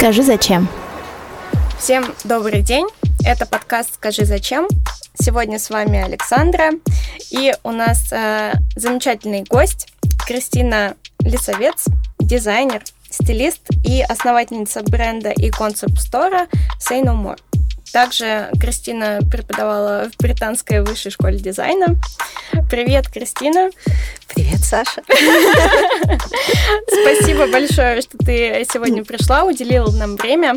Скажи зачем. Всем добрый день. Это подкаст «Скажи зачем». Сегодня с вами Александра. И у нас э, замечательный гость Кристина Лисовец, дизайнер, стилист и основательница бренда и концепт-стора Say No More. Также Кристина преподавала в британской высшей школе дизайна. Привет, Кристина. Привет, Саша. Спасибо большое, что ты сегодня пришла, уделила нам время.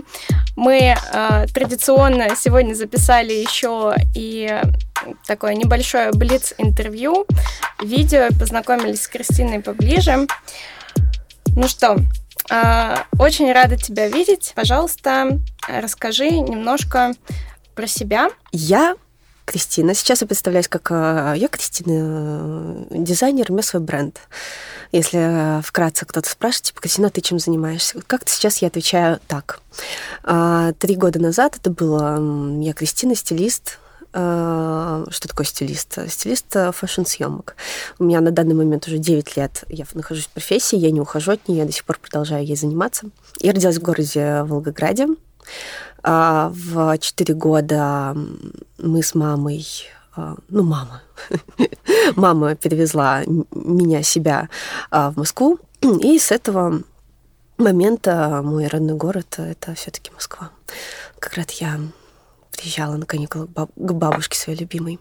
Мы э, традиционно сегодня записали еще и такое небольшое блиц-интервью, видео, познакомились с Кристиной поближе. Ну что, очень рада тебя видеть. Пожалуйста, расскажи немножко про себя. Я Кристина. Сейчас я представляюсь как а, я Кристина, дизайнер, у меня свой бренд. Если вкратце кто-то спрашивает, типа, Кристина, ты чем занимаешься? Как-то сейчас я отвечаю так. А, три года назад это было я Кристина, стилист, Э, что такое стилист? Стилист э, фэшн-съемок. У меня на данный момент уже 9 лет. Я нахожусь в профессии, я не ухожу от нее, я до сих пор продолжаю ей заниматься. Я родилась в городе Волгограде. А, в 4 года мы с мамой э, ну, мама. мама перевезла меня, себя в Москву. И с этого момента мой родной город — это все таки Москва. Как раз я приезжала на каникулы к бабушке своей любимой.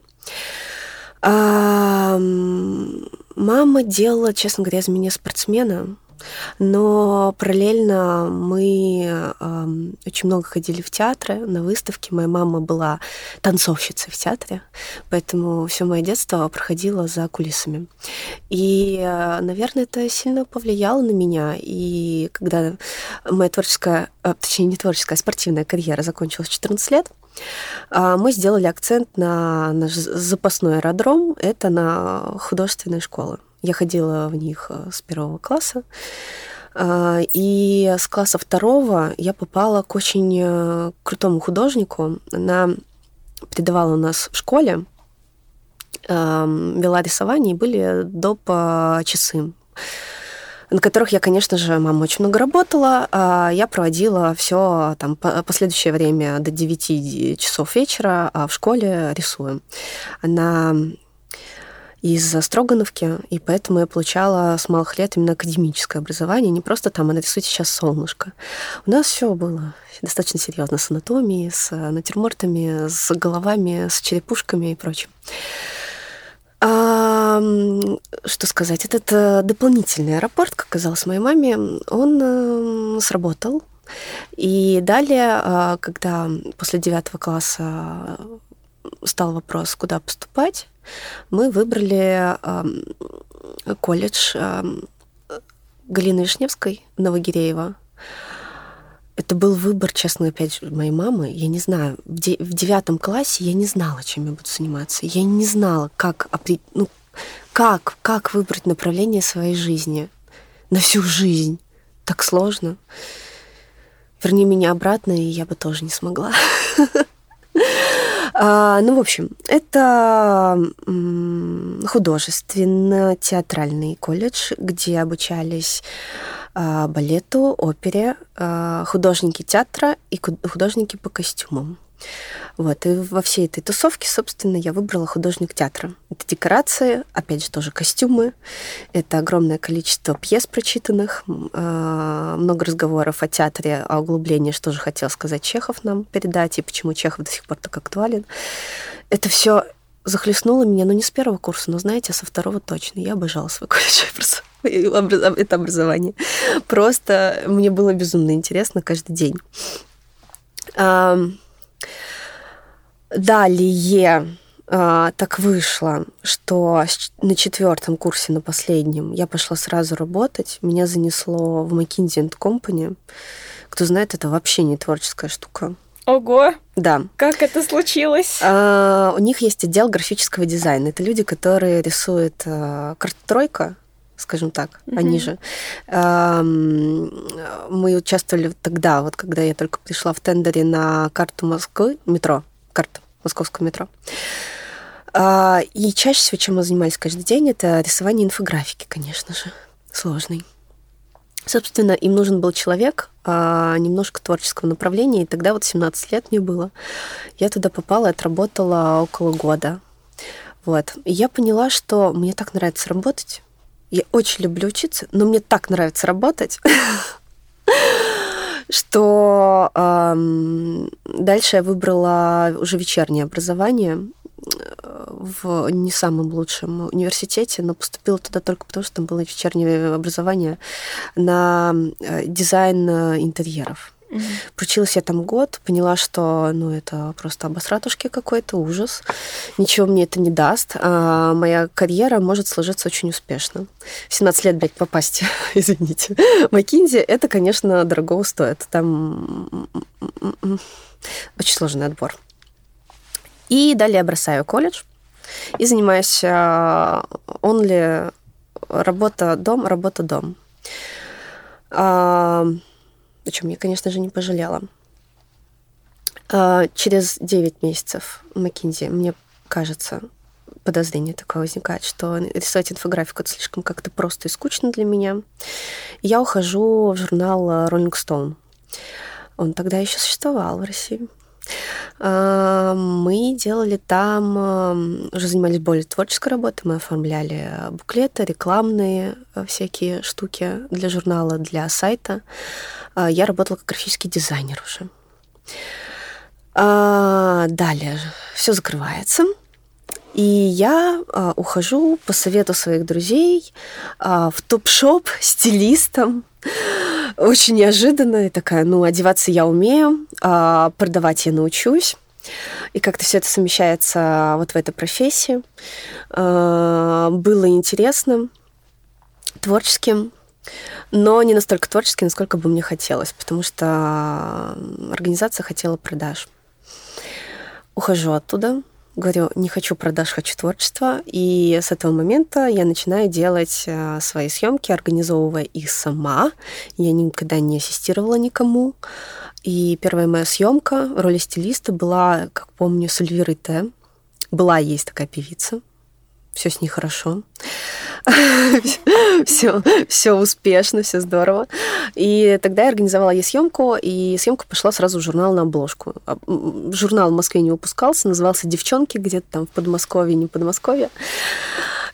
А, мама делала, честно говоря, из меня спортсмена, но параллельно мы э, очень много ходили в театры, на выставки. Моя мама была танцовщицей в театре, поэтому все мое детство проходило за кулисами. И, э, наверное, это сильно повлияло на меня. И когда моя творческая, э, точнее, не творческая, а спортивная карьера закончилась в 14 лет, мы сделали акцент на наш запасной аэродром, это на художественные школы. Я ходила в них э, с первого класса. А, и с класса второго я попала к очень э, крутому художнику. Она преподавала у нас в школе, вела рисование, и были доп. часы на которых я, конечно же, мама очень много работала. А я проводила все там последующее время до 9 часов вечера а в школе рисую. Она из Строгановки, и поэтому я получала с малых лет именно академическое образование, не просто там, а нарисуйте сейчас солнышко. У нас все было достаточно серьезно с анатомией, с натюрмортами, с головами, с черепушками и прочим. Что сказать? Этот э, дополнительный аэропорт, как казалось моей маме, он э, сработал. И далее, а, когда после девятого класса стал вопрос, куда поступать, мы выбрали колледж Галины Вишневской Новогиреева. Это был выбор, честно, опять же, моей мамы. Я не знаю, в, де- в девятом классе я не знала, чем я буду заниматься. Я не знала, как, ну, как, как выбрать направление своей жизни на всю жизнь. Так сложно. Верни меня обратно, и я бы тоже не смогла. А, ну, в общем, это художественно-театральный колледж, где обучались балету, опере, а, художники театра и художники по костюмам. Вот, и во всей этой тусовке, собственно, я выбрала художник театра. Это декорации, опять же, тоже костюмы, это огромное количество пьес прочитанных, а, много разговоров о театре, о углублении, что же хотел сказать Чехов нам передать, и почему Чехов до сих пор так актуален. Это все захлестнуло меня, ну, не с первого курса, но, знаете, со второго точно. Я обожала свой колледж это образование. Просто мне было безумно интересно каждый день. Далее а, так вышло, что на четвертом курсе, на последнем, я пошла сразу работать. Меня занесло в McKinsey Company. Кто знает, это вообще не творческая штука. Ого! Да. Как это случилось? А, у них есть отдел графического дизайна. Это люди, которые рисуют а, карт-тройка, скажем так, mm-hmm. они же. Мы участвовали тогда, вот когда я только пришла в тендере на карту Москвы, метро, карту московского метро. А, и чаще всего, чем мы занимались каждый день, это рисование инфографики, конечно же, сложный. Собственно, им нужен был человек а, немножко творческого направления, и тогда вот 17 лет мне было. Я туда попала отработала около года. Вот. И я поняла, что мне так нравится работать. Я очень люблю учиться, но мне так нравится работать, что дальше я выбрала уже вечернее образование в не самом лучшем университете, но поступила туда только потому, что там было вечернее образование на э, дизайн э, интерьеров. Угу. Проучилась я там год, поняла, что ну, это просто обосратушки какой-то, ужас. Ничего мне это не даст. А моя карьера может сложиться очень успешно. 17 лет, блядь, попасть, извините. Макинзи, это, конечно, дорого стоит. Там очень сложный отбор. И далее я бросаю колледж и занимаюсь only работа-дом, работа-дом. О чем я, конечно же, не пожалела. Через 9 месяцев McKinsey, мне кажется, подозрение такое возникает, что рисовать инфографику это слишком как-то просто и скучно для меня. я ухожу в журнал Rolling Stone. Он тогда еще существовал в России. А, мы делали там, уже занимались более творческой работой, мы оформляли буклеты, рекламные э, всякие штуки для журнала, для сайта. А, я работала как графический дизайнер уже. Далее все закрывается. И я а, ухожу по совету своих друзей а, в топ-шоп стилистом. Очень неожиданно. И такая, ну, одеваться я умею, а, продавать я научусь. И как-то все это совмещается вот в этой профессии. А, было интересно, творческим, но не настолько творческим, насколько бы мне хотелось, потому что организация хотела продаж. Ухожу оттуда, говорю, не хочу продаж, хочу творчества. И с этого момента я начинаю делать э, свои съемки, организовывая их сама. Я никогда не ассистировала никому. И первая моя съемка в роли стилиста была, как помню, с Эльвирой Т. Была, есть такая певица. Все с ней хорошо все, все успешно, все здорово. И тогда я организовала ей съемку, и съемка пошла сразу в журнал на обложку. А, журнал в Москве не выпускался, назывался «Девчонки», где-то там в Подмосковье, не Подмосковье.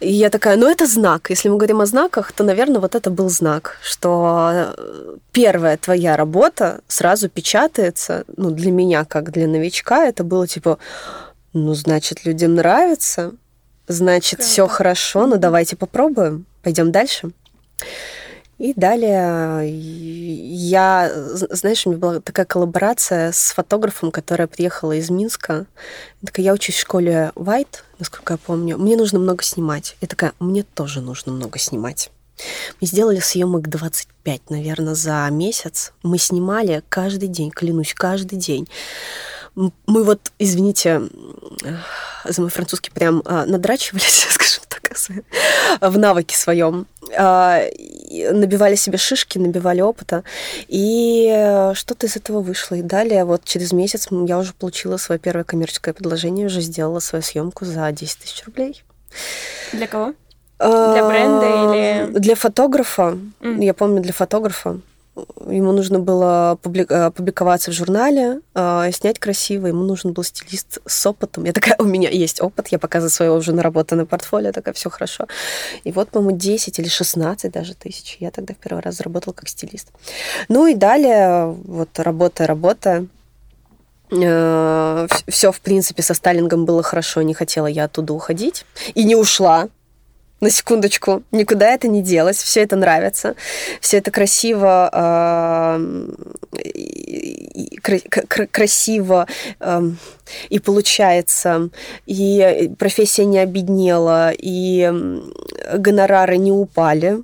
И я такая, ну это знак. Если мы говорим о знаках, то, наверное, вот это был знак, что первая твоя работа сразу печатается, ну, для меня, как для новичка, это было типа, ну, значит, людям нравится, Значит, все хорошо, ну давайте попробуем. Пойдем дальше. И далее я, знаешь, у меня была такая коллаборация с фотографом, которая приехала из Минска. Я такая, я учусь в школе White, насколько я помню. Мне нужно много снимать. Я такая, мне тоже нужно много снимать. Мы сделали съемок 25, наверное, за месяц. Мы снимали каждый день, клянусь, каждый день мы вот, извините, за мой французский прям а, надрачивались, скажем так, в навыке своем. А, набивали себе шишки, набивали опыта. И что-то из этого вышло. И далее, вот через месяц я уже получила свое первое коммерческое предложение, уже сделала свою съемку за 10 тысяч рублей. Для кого? Для бренда или... Для фотографа. Mm. Я помню, для фотографа ему нужно было э, публиковаться в журнале, э, снять красиво, ему нужен был стилист с опытом. Я такая, у меня есть опыт, я показываю свое уже наработанное портфолио, такая, все хорошо. И вот, по-моему, 10 или 16 даже тысяч. Я тогда в первый раз заработала как стилист. Ну и далее, вот работа, работа, э, все, в принципе, со Сталингом было хорошо, не хотела я оттуда уходить. И не ушла на секундочку, никуда это не делось, все это нравится, все это красиво, э, красиво э, и получается, и профессия не обеднела, и гонорары не упали,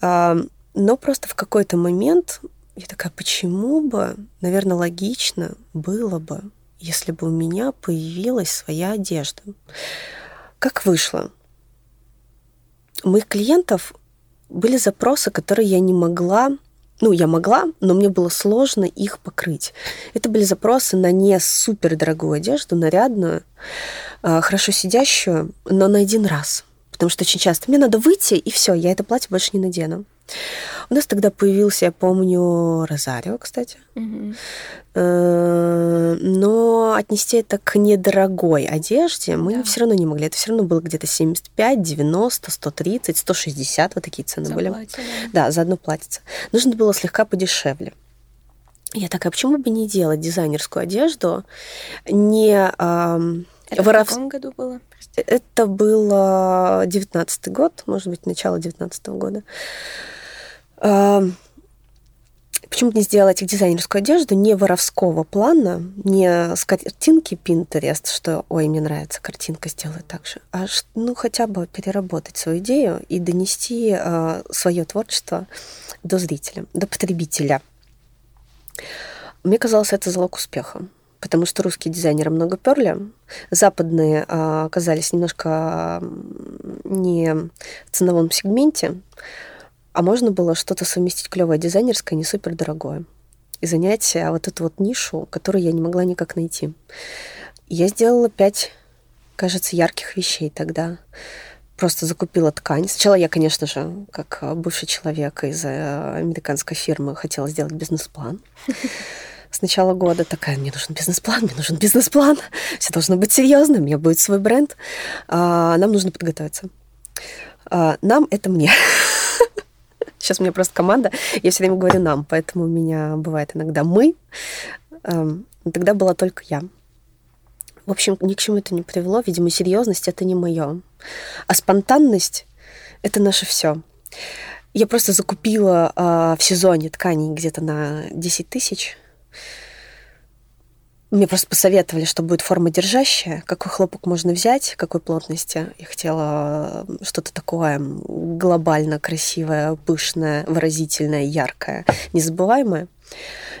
э, но просто в какой-то момент я такая, почему бы, наверное, логично было бы, если бы у меня появилась своя одежда. Как вышло? У моих клиентов были запросы, которые я не могла ну, я могла, но мне было сложно их покрыть. Это были запросы на не супер дорогую одежду, нарядную, а, хорошо сидящую, но на один раз. Потому что очень часто мне надо выйти, и все, я это платье больше не надену. У нас тогда появился, я помню, Розарио, кстати. Э, Но отнести это к недорогой одежде мы Да. все равно не могли. Это все равно было где-то 75, 90, 130, 160, вот такие цены За были. платье, да. Да, за одно платьице. Нужно было слегка подешевле. Я такая, почему бы не делать дизайнерскую одежду, не... ам, Это воров- в каком году было? Это был девятнадцатый год, может быть, начало девятнадцатого года. Ам, Почему не сделать дизайнерскую одежду не воровского плана, не с картинки Pinterest, что, ой, мне нравится картинка, сделаю так же, а ну хотя бы переработать свою идею и донести свое творчество до зрителя, до потребителя. Мне казалось, это залог успеха, потому что русские дизайнеры много перли, западные а, оказались немножко не в ценовом сегменте, а можно было что-то совместить клевое дизайнерское, не супер дорогое, и занять а, вот эту вот нишу, которую я не могла никак найти. Я сделала пять, кажется, ярких вещей тогда. Просто закупила ткань. Сначала я, конечно же, как а, бывший человек из э, американской фирмы, хотела сделать бизнес-план. С начала года такая, мне нужен бизнес-план, мне нужен бизнес-план, все должно быть серьезно, у меня будет свой бренд, а, нам нужно подготовиться. А, нам это мне. Сейчас у меня просто команда, я все время говорю нам, поэтому у меня бывает иногда мы, эм, тогда была только я. В общем, ни к чему это не привело. Видимо, серьезность это не мое. А спонтанность это наше все. Я просто закупила а, в сезоне тканей где-то на 10 тысяч. Мне просто посоветовали, что будет форма держащая, какой хлопок можно взять, какой плотности. Я хотела э, что-то такое глобально красивое, пышное, выразительное, яркое, незабываемое.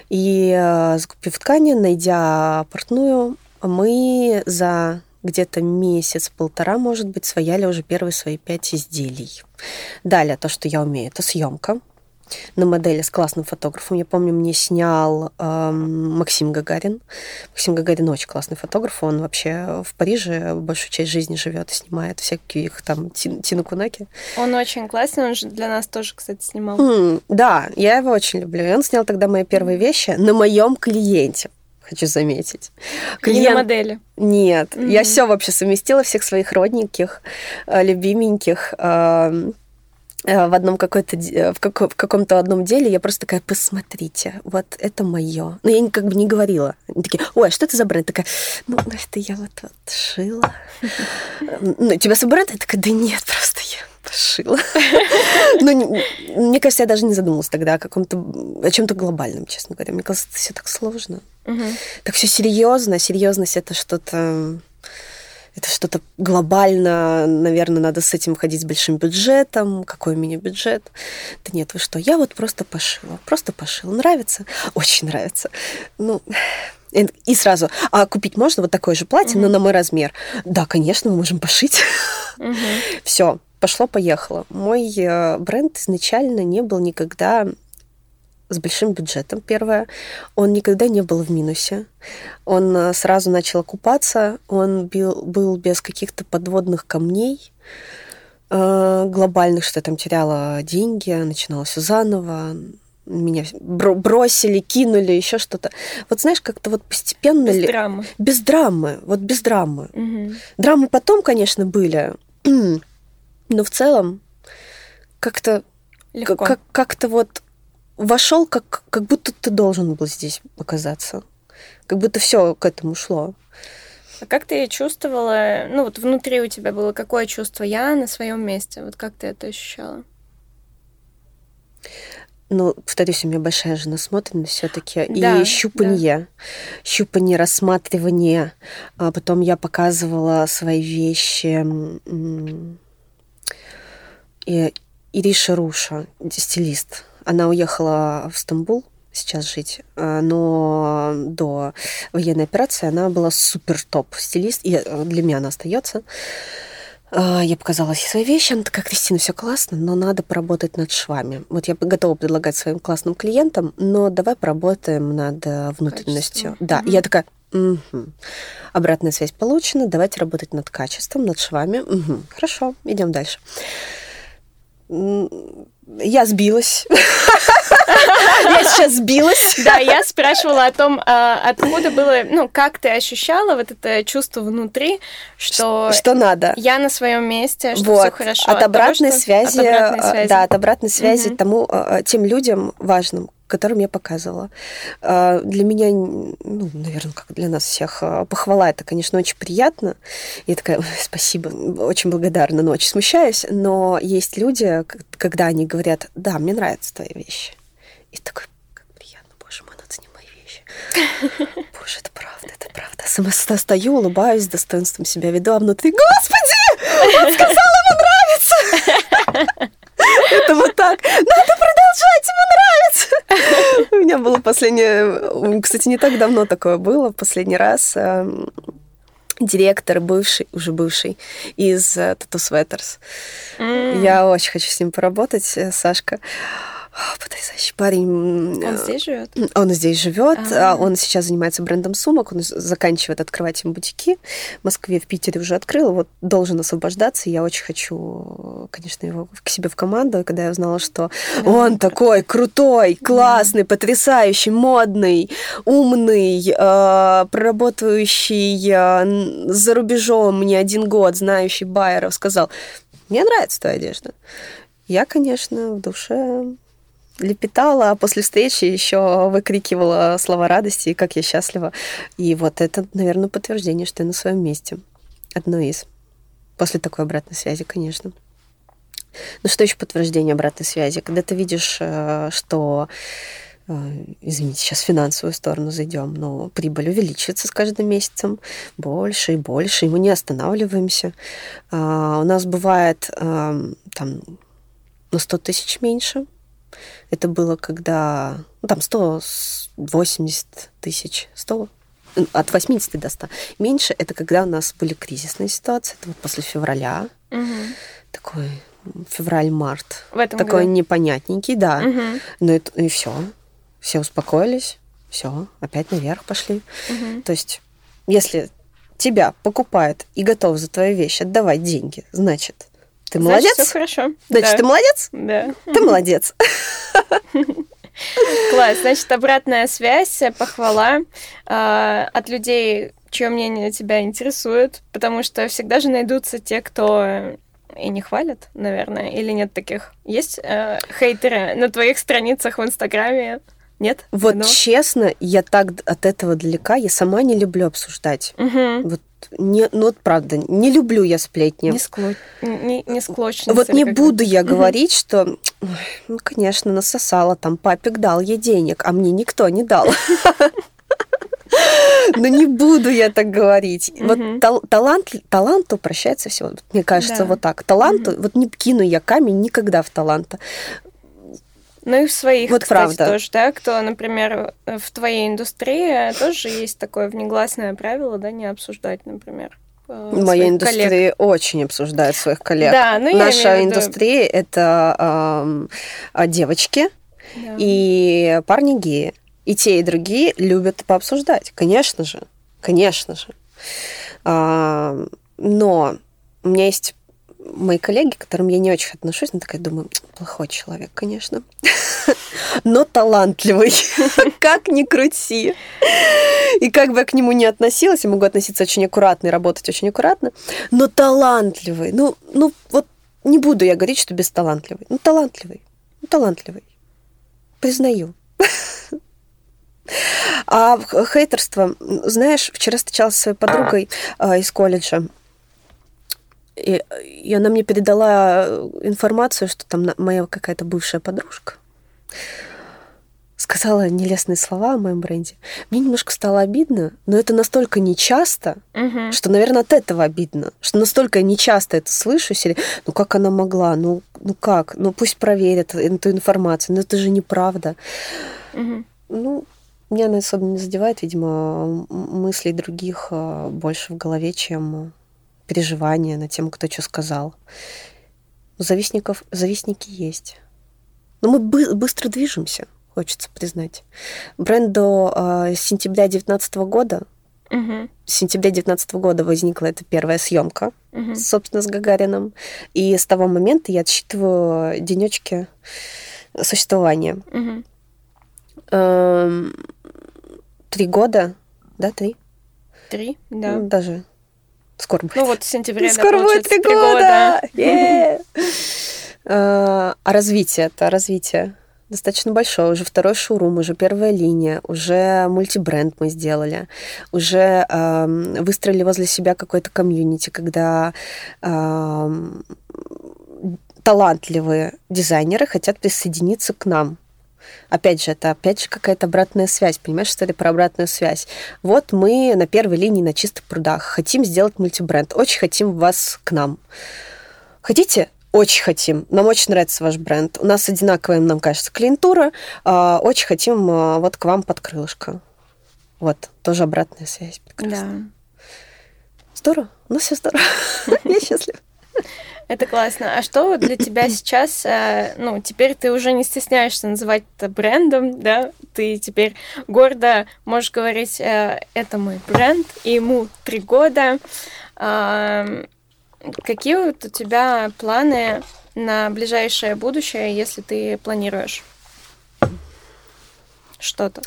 И э, закупив ткани, найдя портную, мы за где-то месяц-полтора, может быть, свояли уже первые свои пять изделий. Далее то, что я умею, это съемка на модели с классным фотографом. Я помню, мне снял эм, Максим Гагарин. Максим Гагарин очень классный фотограф. Он вообще в Париже большую часть жизни живет и снимает всяких там Тин- Тину Кунаки. Он очень классный, он же для нас тоже, кстати, снимал. М, да, я его очень люблю. И он снял тогда мои первые вещи на моем клиенте. Хочу заметить. Не на модели. Нет, Мгм. я все вообще совместила, всех своих родненьких, э, любименьких э, в одном какой-то де- в, како- в каком-то одном деле я просто такая посмотрите вот это мое но я не- как бы не говорила. Они такие ой а что это за бренд? Такая ну это я вот, вот шила ну тебя свой бренд я такая да нет просто я пошила ну не- мне кажется я даже не задумалась тогда о каком-то о чем-то глобальном честно говоря. Мне кажется это все так сложно. Так все серьезно. Серьезность это что-то это что-то глобально, наверное, надо с этим ходить с большим бюджетом. Какой у меня бюджет? Да нет, вы что, я вот просто пошила, просто пошила. Нравится? Очень нравится. Ну, и сразу, а купить можно вот такое же платье, но на мой размер? Да, конечно, мы можем пошить. Мгм. Все, пошло-поехало. Мой э, бренд изначально не был никогда с большим бюджетом, первое. Он никогда не был в минусе. Он э, сразу начал окупаться. Он бил- был без каких-то подводных камней э, глобальных, что я там теряла деньги, начинала все заново. Меня бро- бросили, кинули, еще что-то. Вот знаешь, как-то вот постепенно... Без ли- драмы. без драмы, вот без драмы. Мгм. Драмы потом, конечно, были, но в целом как-то Легко. как, как-то вот вошел, как, как будто ты должен был здесь оказаться. Как будто все к этому шло. А как ты чувствовала, ну вот внутри у тебя было какое чувство я на своем месте? Вот как ты это ощущала? Ну, повторюсь, у меня большая же насмотренность все-таки. Да, и щупанье. Щупанье, рассматривание. А потом я показывала свои вещи. И Ириша Руша, стилист. Она уехала в Стамбул сейчас жить, а, но до военной операции она была супер топ стилист, и э, для меня она остается. А, Я показала ей свои вещи, она такая, Кристина, все классно, но надо поработать над швами. Вот я готова предлагать своим классным клиентам, но давай поработаем над э, внутренностью. Качеством. Да, и я такая, «Мгм. обратная связь получена, давайте работать над качеством, над швами. Мгм. Хорошо, идем дальше. Я сбилась. Я сейчас сбилась. Да, я спрашивала о том, а, откуда было, ну, как ты ощущала вот это чувство внутри, что... Что надо. Я на своем месте, что вот. все хорошо. От, обратной связи, от обратной связи, да, от обратной связи угу. тому, тем людям важным, которым я показывала. Для меня, ну, наверное, как для нас всех, похвала это, конечно, очень приятно. Я такая, спасибо, очень благодарна, но очень смущаюсь. Но есть люди, когда они говорят, да, мне нравятся твои вещи. И такой, как приятно, боже мой, надо мои вещи. Боже, это правда, это правда. Сама стою, улыбаюсь, с достоинством себя веду, а внутри, господи, он сказал, ему нравится. Это вот так. Надо продолжать, ему нравится. У меня было последнее... Кстати, не так давно такое было. Последний раз эм, директор бывший, уже бывший, из uh, Tattoo Sweaters. Mm. Я очень хочу с ним поработать, э, Сашка. Потрясающий парень. Он здесь живет? Он здесь живет. А-а-а. Он сейчас занимается брендом сумок. Он заканчивает открывать им бутики. В Москве, в Питере уже открыл. Вот должен освобождаться. Я очень хочу, конечно, его к себе в команду. Когда я узнала, что да. он такой крутой, классный, да. потрясающий, модный, умный, э, проработающий э, за рубежом не один год, знающий байеров, сказал, мне нравится твоя одежда. Я, конечно, в душе лепетала, а после встречи еще выкрикивала слова радости как я счастлива. И вот это, наверное, подтверждение, что я на своем месте. Одно из. После такой обратной связи, конечно. Ну что еще подтверждение обратной связи? Когда ты видишь, э, что э, извините, сейчас в финансовую сторону зайдем, но прибыль увеличивается с каждым месяцем больше и больше, и мы не останавливаемся. А, у нас бывает эм, там на 100 тысяч меньше, это было когда, ну, там 180 тысяч, 100, от 80 до 100. Меньше это когда у нас были кризисные ситуации, это вот после февраля, угу. такой февраль-март, В этом такой году. непонятненький, да. Угу. Ну и, и все, все успокоились, все, опять наверх пошли. Угу. То есть, если тебя покупают и готов за твои вещи отдавать деньги, значит, ты Значит, молодец? Все хорошо. Значит, да. ты молодец? Да. Ты молодец. Класс. Значит, обратная связь, похвала э, от людей, чье мнение тебя интересует, потому что всегда же найдутся те, кто и не хвалят, наверное, или нет таких. Есть э, хейтеры на твоих страницах в Инстаграме? Нет? Вот ну? честно, я так от этого далека, я сама не люблю обсуждать. Угу. Вот не, ну вот правда, не люблю я сплетни. Не, скло... не, не склочница. Вот не буду я говорить, что, ну, конечно, насосала, там папик дал ей денег, а мне никто не дал. Но не буду я так говорить. Вот талант, таланту прощается все. Мне кажется, вот так. Таланту, вот не кину я камень никогда в таланта. Ну и в своих, вот кстати, правда. тоже, да, кто, например, в твоей индустрии тоже есть такое внегласное правило, да, не обсуждать, например. Моя индустрия коллег. очень обсуждает своих коллег. Да, ну, Наша я индустрия это э, девочки да. и парни геи. И те, и другие любят пообсуждать, конечно же, конечно же. А, но у меня есть мои коллеги, к которым я не очень отношусь, но такая думаю, плохой человек, конечно, но талантливый, как ни крути. И как бы я к нему не относилась, я могу относиться очень аккуратно и работать очень аккуратно, но талантливый. Ну, ну вот не буду я говорить, что бесталантливый. Ну, талантливый. Ну, талантливый. Признаю. А хейтерство, знаешь, вчера встречалась со своей подругой э, из колледжа, и, и она мне передала информацию, что там моя какая-то бывшая подружка сказала нелестные слова о моем бренде. Мне немножко стало обидно, но это настолько нечасто, угу. что, наверное, от этого обидно, что настолько нечасто это слышу, или, ну как она могла, ну, ну как, ну пусть проверят эту информацию, но это же неправда. Угу. Ну, меня она особо не задевает, видимо, мыслей других а, больше в голове, чем переживания на тему, кто что сказал. Завистников, завистники есть. Но мы бы, быстро движемся, хочется признать. Бренд до э, сентября 2019 года Мгм. В сентябре 2019 года возникла эта первая съемка, Мгм. собственно, с Гагарином. И с того момента я отсчитываю денечки существования. Мгм. Эм, Три года, да, три? Три, да. Даже скоро будет. Ну вот в сентябре, да, Скоро будет три года! Э, А развитие это развитие достаточно большое. Уже второй шоурум, уже первая линия, уже мультибренд мы сделали, уже выстроили возле себя какой-то комьюнити, когда талантливые дизайнеры хотят присоединиться к нам. Опять же, это опять же какая-то обратная связь. Понимаешь, что это про обратную связь? Вот мы на первой линии на чистых прудах. Хотим сделать мультибренд. Очень хотим вас к нам. Хотите? Очень хотим. Нам очень нравится ваш бренд. У нас одинаковая, нам кажется, клиентура. А, Очень хотим а, вот к вам под крылышко. Вот, тоже обратная связь. Прекрасно. Да. Здорово. У нас все здорово. Я счастлива. Это классно. А что для тебя сейчас, э, ну, теперь ты уже не стесняешься называть это брендом, да? Ты теперь гордо можешь говорить, э, это мой бренд, и ему три года. Какие вот у тебя планы на ближайшее будущее, если ты планируешь что-то?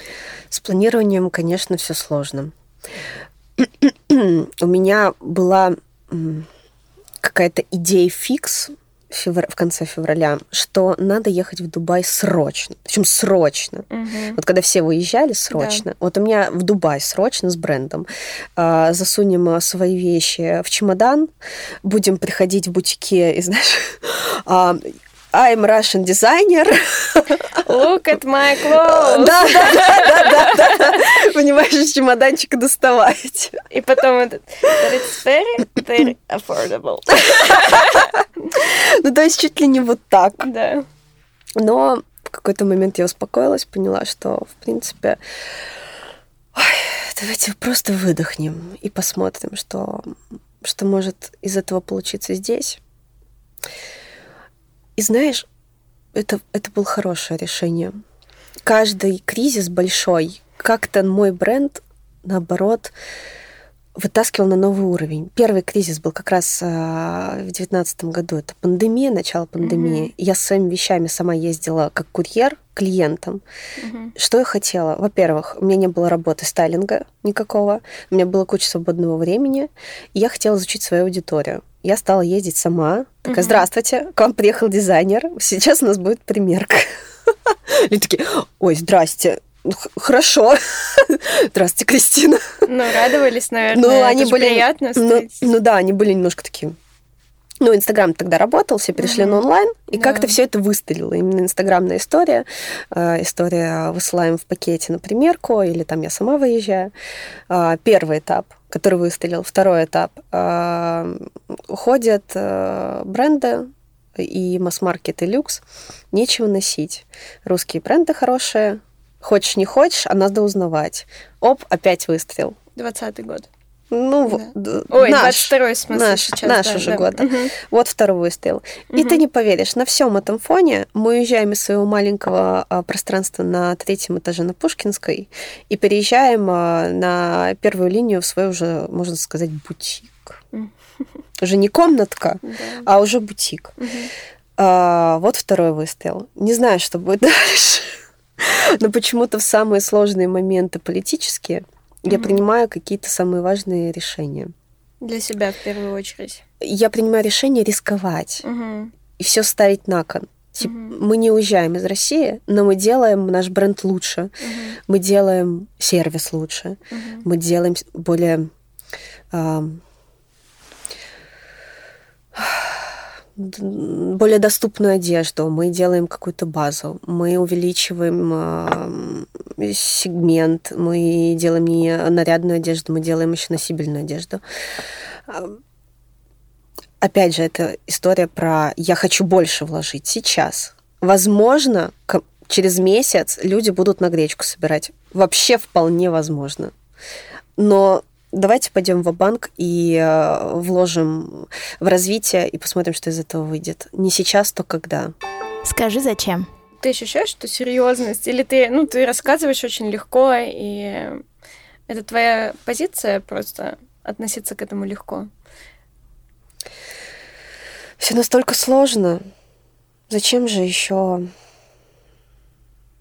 С планированием, конечно, все сложно. У меня была какая-то идея фикс в февр- в конце февраля, что надо ехать в Дубай срочно. Причем срочно. Мгм. Вот когда все выезжали, срочно. Вот у меня в Дубай срочно с брендом. А, засунем а, свои вещи в чемодан, будем приходить в бутике и, знаешь, а, I'm Russian designer. Look at my clothes! Да, да, да, да, да. Понимаешь, из чемоданчика доставать. И потом этот it's very, very affordable. Ну, то есть чуть ли не вот так. Да. Но в какой-то момент я успокоилась, поняла, что, в принципе, ой, давайте просто выдохнем и посмотрим, что, что может из этого получиться здесь. И знаешь, это, это было хорошее решение. Каждый кризис большой, как-то мой бренд, наоборот, вытаскивал на новый уровень. Первый кризис был как раз а, в девятнадцатом году. Это пандемия, начало пандемии. Мгм. Я с своими вещами сама ездила как курьер клиентам. Мгм. Что я хотела? Во-первых, у меня не было работы стайлинга никакого, у меня было куча свободного времени, и я хотела изучить свою аудиторию. Я стала ездить сама. Такая, здравствуйте, к вам приехал дизайнер, сейчас у нас будет примерка. Люди такие, ой, здрасте, «Ну, хорошо. Здравствуйте, Кристина. Ну, радовались, наверное. Ну, они были... приятно Ну, ну да, они были немножко такие... Ну, Инстаграм тогда работал, все перешли Мгм. на онлайн, и Да. как-то все это выстрелило. Именно инстаграмная история. э, История высылаем в пакете на примерку, или там я сама выезжаю. А, Первый этап, который выстрелил. Второй этап. а, Уходят э, бренды и масс-маркет, и люкс. Нечего носить. Русские бренды хорошие. Хочешь, не хочешь, а надо узнавать. Оп, опять выстрел. 20 год. Ну, Да. Ой, наш, 22 в смысле наш, сейчас. наш да, уже да. год. да. Мгм. Вот второй выстрел. И Мгм. ты не поверишь, на всем этом фоне мы уезжаем из своего маленького а, пространства на третьем этаже на Пушкинской и переезжаем а, на первую линию в свой уже, можно сказать, бутик. Уже не комнатка, Да. а уже бутик. Мгм. А, вот второй выстрел. Не знаю, что будет дальше. Но почему-то в самые сложные моменты политические я Мгм. принимаю какие-то самые важные решения. Для себя в первую очередь. Я принимаю решение рисковать Мгм. и все ставить на кон. Тип, Мгм. Мы не уезжаем из России, но мы делаем наш бренд лучше, Мгм. мы делаем сервис лучше, Мгм. мы делаем более более доступную одежду, мы делаем какую-то базу, мы увеличиваем ам, сегмент, мы делаем не нарядную одежду, мы делаем еще носибельную одежду. Ам, Опять же, это история про «я хочу больше вложить сейчас». Возможно, через месяц люди будут на гречку собирать. Вообще вполне возможно. Но давайте пойдем в банк и э, вложим в развитие и посмотрим, что из этого выйдет. Не сейчас, то когда. Скажи, зачем? Ты ощущаешь, что серьезность? Или ты, ну, ты рассказываешь очень легко, и Это твоя позиция просто относиться к этому легко? Все настолько сложно. Зачем же еще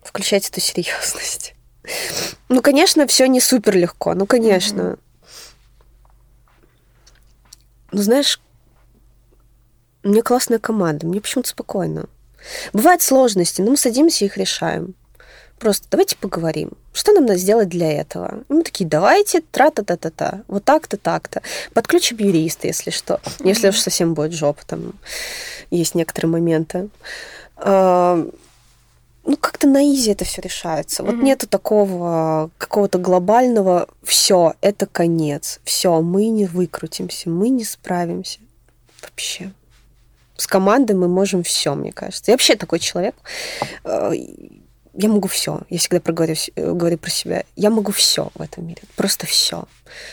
включать эту серьезность? Ну, конечно, все не супер легко. Ну, конечно. Mm-hmm. Ну, знаешь, мне классная команда, мне почему-то спокойно. Бывают сложности, но мы садимся и их решаем. Просто давайте поговорим. Что нам надо сделать для этого? И мы такие, давайте, тра-та-та-та-та. Вот так-то, так-то. Подключим юриста, если что. Mm-hmm. Если уж совсем будет жопа, там есть некоторые моменты. Ну, как-то на изи это все решается. Mm-hmm. Вот нету такого какого-то глобального все, это конец. Все, мы не выкрутимся, мы не справимся. Вообще. С командой мы можем все, мне кажется. Я вообще такой человек. Я могу все. Я всегда проговорю, говорю про себя. Я могу все в этом мире. Просто все.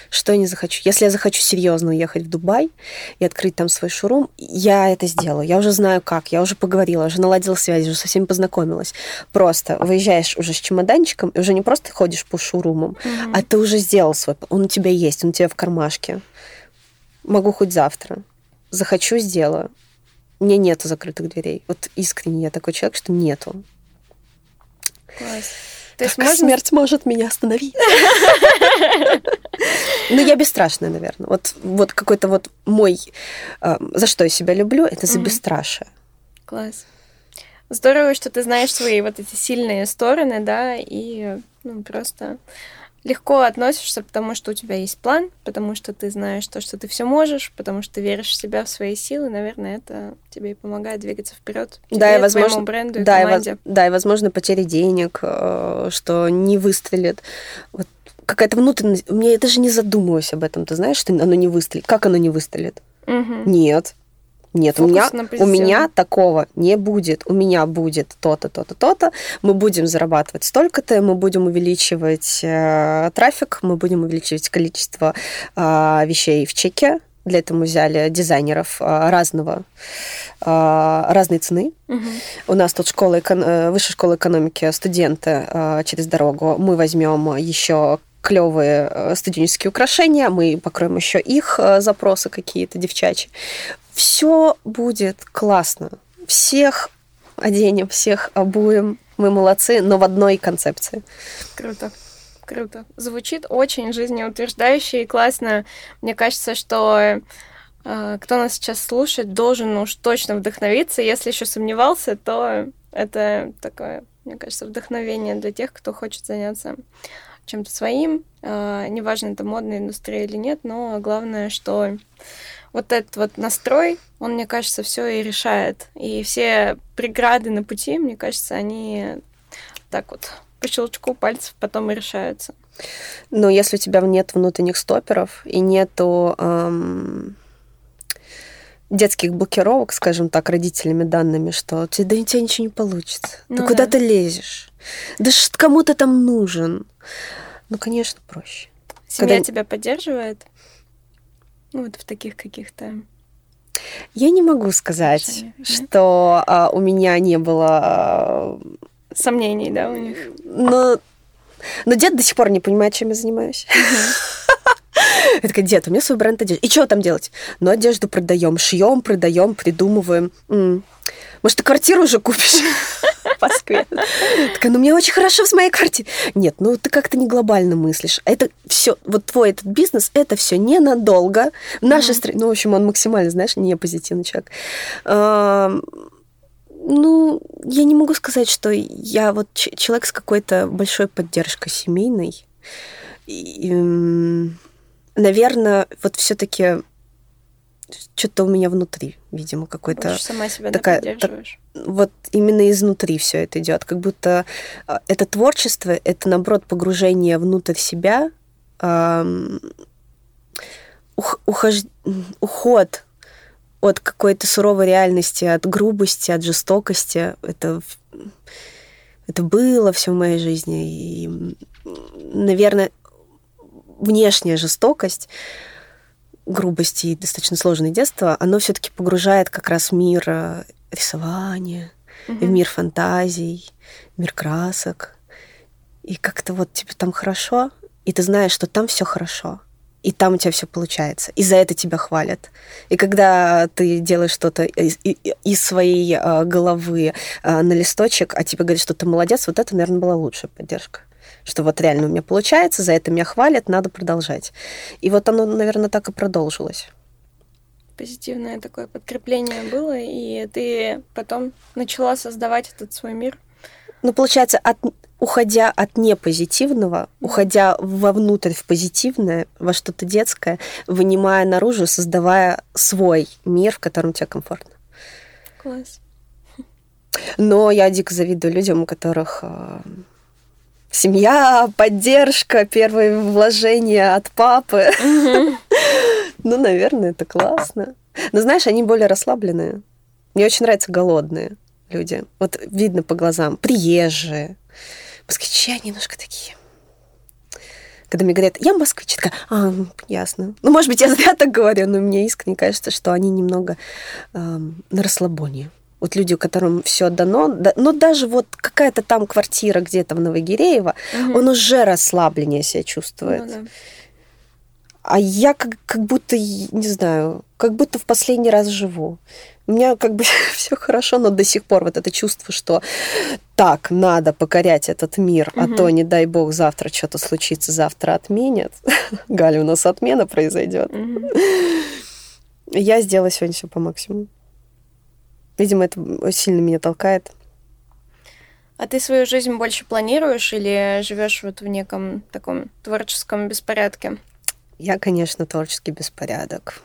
Что я не захочу. Если я захочу серьезно уехать в Дубай и открыть там свой шурум, я это сделаю. Я уже знаю как. Я уже поговорила, уже наладила связи, уже со всеми познакомилась. Просто выезжаешь уже с чемоданчиком и уже не просто ходишь по шурумам, mm-hmm. а ты уже сделал свой. Он у тебя есть, он у тебя в кармашке. Могу хоть завтра. Захочу, сделаю. У меня нету закрытых дверей. Вот искренне я такой человек, что нету. Класс. То есть можно... смерть может меня остановить. Ну, я бесстрашная, наверное. Вот, вот какой-то вот мой... Э, за что я себя люблю, это за бесстрашие. Класс. Здорово, что ты знаешь свои вот эти сильные стороны, да, и ну, просто легко относишься, потому что у тебя есть план, потому что ты знаешь то, что ты все можешь, потому что ты веришь в себя, в свои силы, наверное, это тебе и помогает двигаться вперед. Да, и возможно, бренду и да, команде. И, да, и возможно потеря денег, э, что не выстрелит. Вот какая-то внутренность. Я даже не задумываюсь об этом. Ты знаешь, что оно не выстрелит? Как оно не выстрелит? Угу. Нет. Нет, у меня, у меня такого не будет. У меня будет то-то, то-то, то-то. Мы будем зарабатывать столько-то, мы будем увеличивать э, трафик, мы будем увеличивать количество э, вещей в чеке. Для этого мы взяли дизайнеров э, разного, э, разной цены. Угу. У нас тут школа, эко... высшая школа экономики, студенты э, через дорогу. Мы возьмем еще клевые э, студенческие украшения, мы покроем еще их э, запросы какие-то девчачьи все будет классно. Всех оденем, всех обуем. Мы молодцы, но в одной концепции. Круто. Круто. Звучит очень жизнеутверждающе и классно. Мне кажется, что э, кто нас сейчас слушает, должен уж точно вдохновиться. Если еще сомневался, то это такое, мне кажется, вдохновение для тех, кто хочет заняться чем-то своим. Э, неважно, это модная индустрия или нет, но главное, что вот этот вот настрой, он, мне кажется, все и решает. И все преграды на пути, мне кажется, они так вот по щелчку пальцев потом и решаются. Но если у тебя нет внутренних стоперов и нету эм, детских блокировок, скажем так, родителями данными, что ты, да у тебя ничего не получится. Ну, да куда ты лезешь? Да кому ты там нужен? Ну, конечно, проще. Семья Когда... тебя поддерживает? Ну, вот в таких каких-то я не могу сказать, Решение, что а, у меня не было а, сомнений, да, у них. Но, но дед до сих пор не понимает, чем я занимаюсь. Я такая, дед, у меня свой бренд одежды. И что там делать? Ну, одежду продаем, шьем, продаем, придумываем. Может, ты квартиру уже купишь в Москве? Такая, ну мне очень хорошо в моей квартире. Нет, ну ты как-то не глобально мыслишь. Это все, вот твой этот бизнес, это все ненадолго. В нашей стране, ну, в общем, он максимально, знаешь, не позитивный человек. Ну, я не могу сказать, что я вот человек с какой-то большой поддержкой семейной. И, наверное, вот все-таки что-то у меня внутри, видимо, какой-то... сама себя такая, поддерживаешь. Так, вот именно изнутри все это идет, как будто а, это творчество, это наоборот погружение внутрь себя, эм, ухож... уход от какой-то суровой реальности, от грубости, от жестокости. Это, это было все в моей жизни. И, наверное, внешняя жестокость грубости и достаточно сложное детство, оно все-таки погружает как раз в мир э, рисования, угу. в мир фантазий, в мир красок. И как-то вот тебе там хорошо, и ты знаешь, что там все хорошо и там у тебя все получается, и за это тебя хвалят. И когда ты делаешь что-то из, из своей э, головы э, на листочек, а тебе говорят, что ты молодец, вот это, наверное, была лучшая поддержка. Что вот реально у меня получается, за это меня хвалят, надо продолжать. И вот оно, наверное, так и продолжилось. Позитивное такое подкрепление было, и ты потом начала создавать этот свой мир. Ну, получается, от, уходя от непозитивного, уходя вовнутрь в позитивное, во что-то детское, вынимая наружу, создавая свой мир, в котором тебе комфортно. Класс. Но я дико завидую людям, у которых э, семья, поддержка, первые вложения от папы. Ну, наверное, это классно. Но знаешь, они более расслабленные. Мне очень нравятся голодные люди. Вот видно по глазам. Приезжие, москвичи, немножко такие. Когда мне говорят, я москвич, такая, а, ясно. Ну, может быть, я зря так говорю, но мне искренне кажется, что они немного эм, на расслабоне. Вот люди, которым все дано, да, но даже вот какая-то там квартира где-то в Новогиреево, угу. он уже расслабленнее себя чувствует. Ну, да. А я как, как будто, не знаю, как будто в последний раз живу. У меня как бы все хорошо, но до сих пор вот это чувство, что так, надо покорять этот мир, угу. а то, не дай бог, завтра что-то случится, завтра отменят. Галя, у нас отмена произойдет. Угу. Я сделала сегодня все по максимуму. Видимо, это сильно меня толкает. А ты свою жизнь больше планируешь или живешь вот в неком таком творческом беспорядке? Я, конечно, творческий беспорядок.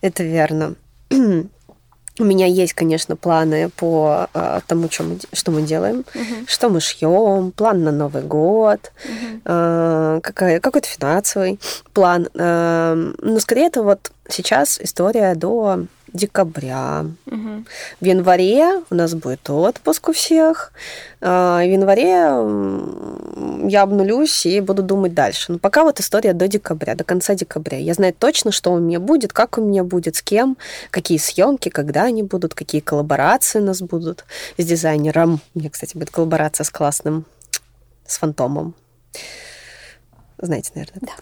Это верно. У меня есть, конечно, планы по э, тому, что мы, что мы делаем, uh-huh. что мы шьем, план на Новый год, uh-huh. э, какая, какой-то финансовый план. Э, но скорее это вот сейчас история до декабря. Угу. В январе у нас будет отпуск у всех. А, в январе я обнулюсь и буду думать дальше. Но пока вот история до декабря, до конца декабря. Я знаю точно, что у меня будет, как у меня будет, с кем, какие съемки, когда они будут, какие коллаборации у нас будут с дизайнером. У меня, кстати, будет коллаборация с классным, с фантомом. Знаете, наверное, этот да.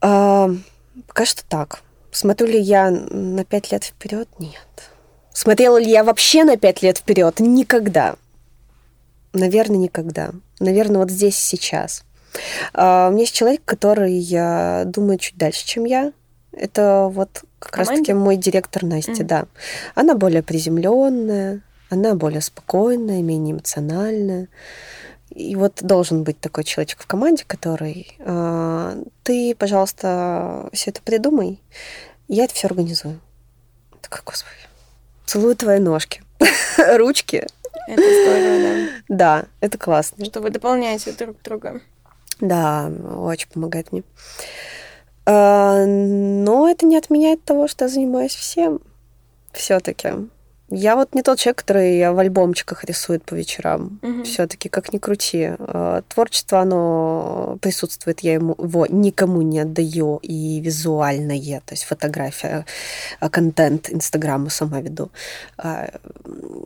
бренд. Пока что так. Смотрю ли я на пять лет вперед? Нет. Смотрела ли я вообще на пять лет вперед? Никогда. Наверное, никогда. Наверное, вот здесь сейчас. А, у меня есть человек, который я думаю чуть дальше, чем я. Это вот как раз-таки мой директор Настя, да. Она более приземленная, она более спокойная, менее эмоциональная. И вот должен быть такой человечек в команде, который э, ты, пожалуйста, все это придумай, я это все организую. Такой, господи, целую твои ножки, ручки. Это здорово, да. Да, это классно. Что вы дополняете друг друга. Да, очень помогает мне. А, но это не отменяет того, что я занимаюсь всем все-таки. Я вот не тот человек, который в альбомчиках рисует по вечерам. Угу. Все-таки, как ни крути. Э, творчество, оно присутствует, я ему, его никому не отдаю. И визуальное, то есть фотография, э, контент Инстаграма сама веду. Э,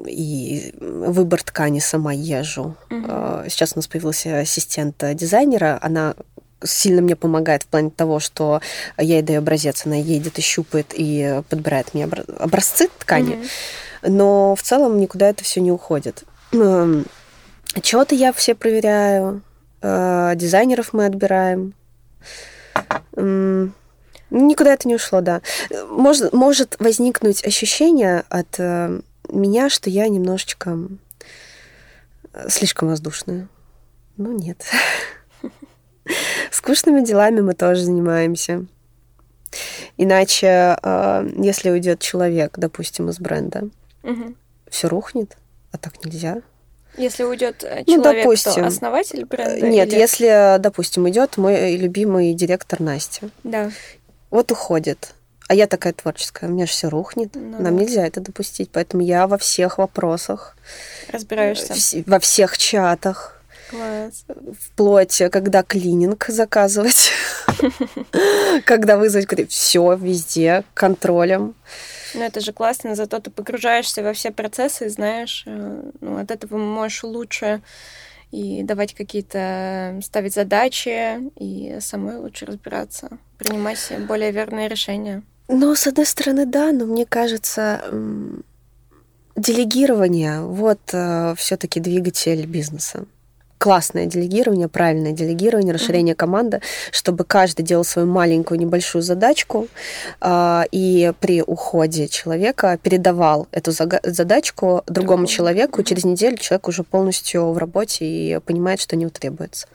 и выбор ткани сама езжу. Угу. Сейчас у нас появился ассистент дизайнера. Она сильно мне помогает в плане того, что я ей даю образец, она едет и щупает и подбирает мне образцы ткани. Mm-hmm но в целом никуда это все не уходит. Эм, Чего-то я все проверяю, э, дизайнеров мы отбираем. Никуда это не ушло, да. Может, может возникнуть ощущение от э, меня, что я немножечко э, слишком воздушная. Ну, нет. Скучными делами мы тоже занимаемся. Иначе, если уйдет человек, допустим, из бренда, угу. все рухнет, а так нельзя. Если уйдет э, ну, человек, ну, допустим, то основатель бренда? Нет, или... если, допустим, идет мой любимый директор Настя. Да. Вот уходит. А я такая творческая, у меня же все рухнет. Ну, Нам да. нельзя это допустить. Поэтому я во всех вопросах. Разбираешься. Во всех чатах. Класс. Вплоть, когда клининг заказывать. Когда вызвать, все везде, контролем. Ну, это же классно, зато ты погружаешься во все процессы знаешь, э, ну, от этого можешь лучше и давать какие-то, ставить задачи, и самой лучше разбираться, принимать более верные решения. Ну, с одной стороны, да, но мне кажется, делегирование вот э, все-таки двигатель бизнеса классное делегирование, правильное делегирование, расширение команды, чтобы каждый делал свою маленькую небольшую задачку э, и при уходе человека передавал эту задачку другому человеку. И через неделю человек уже полностью в работе и понимает, что не требуется.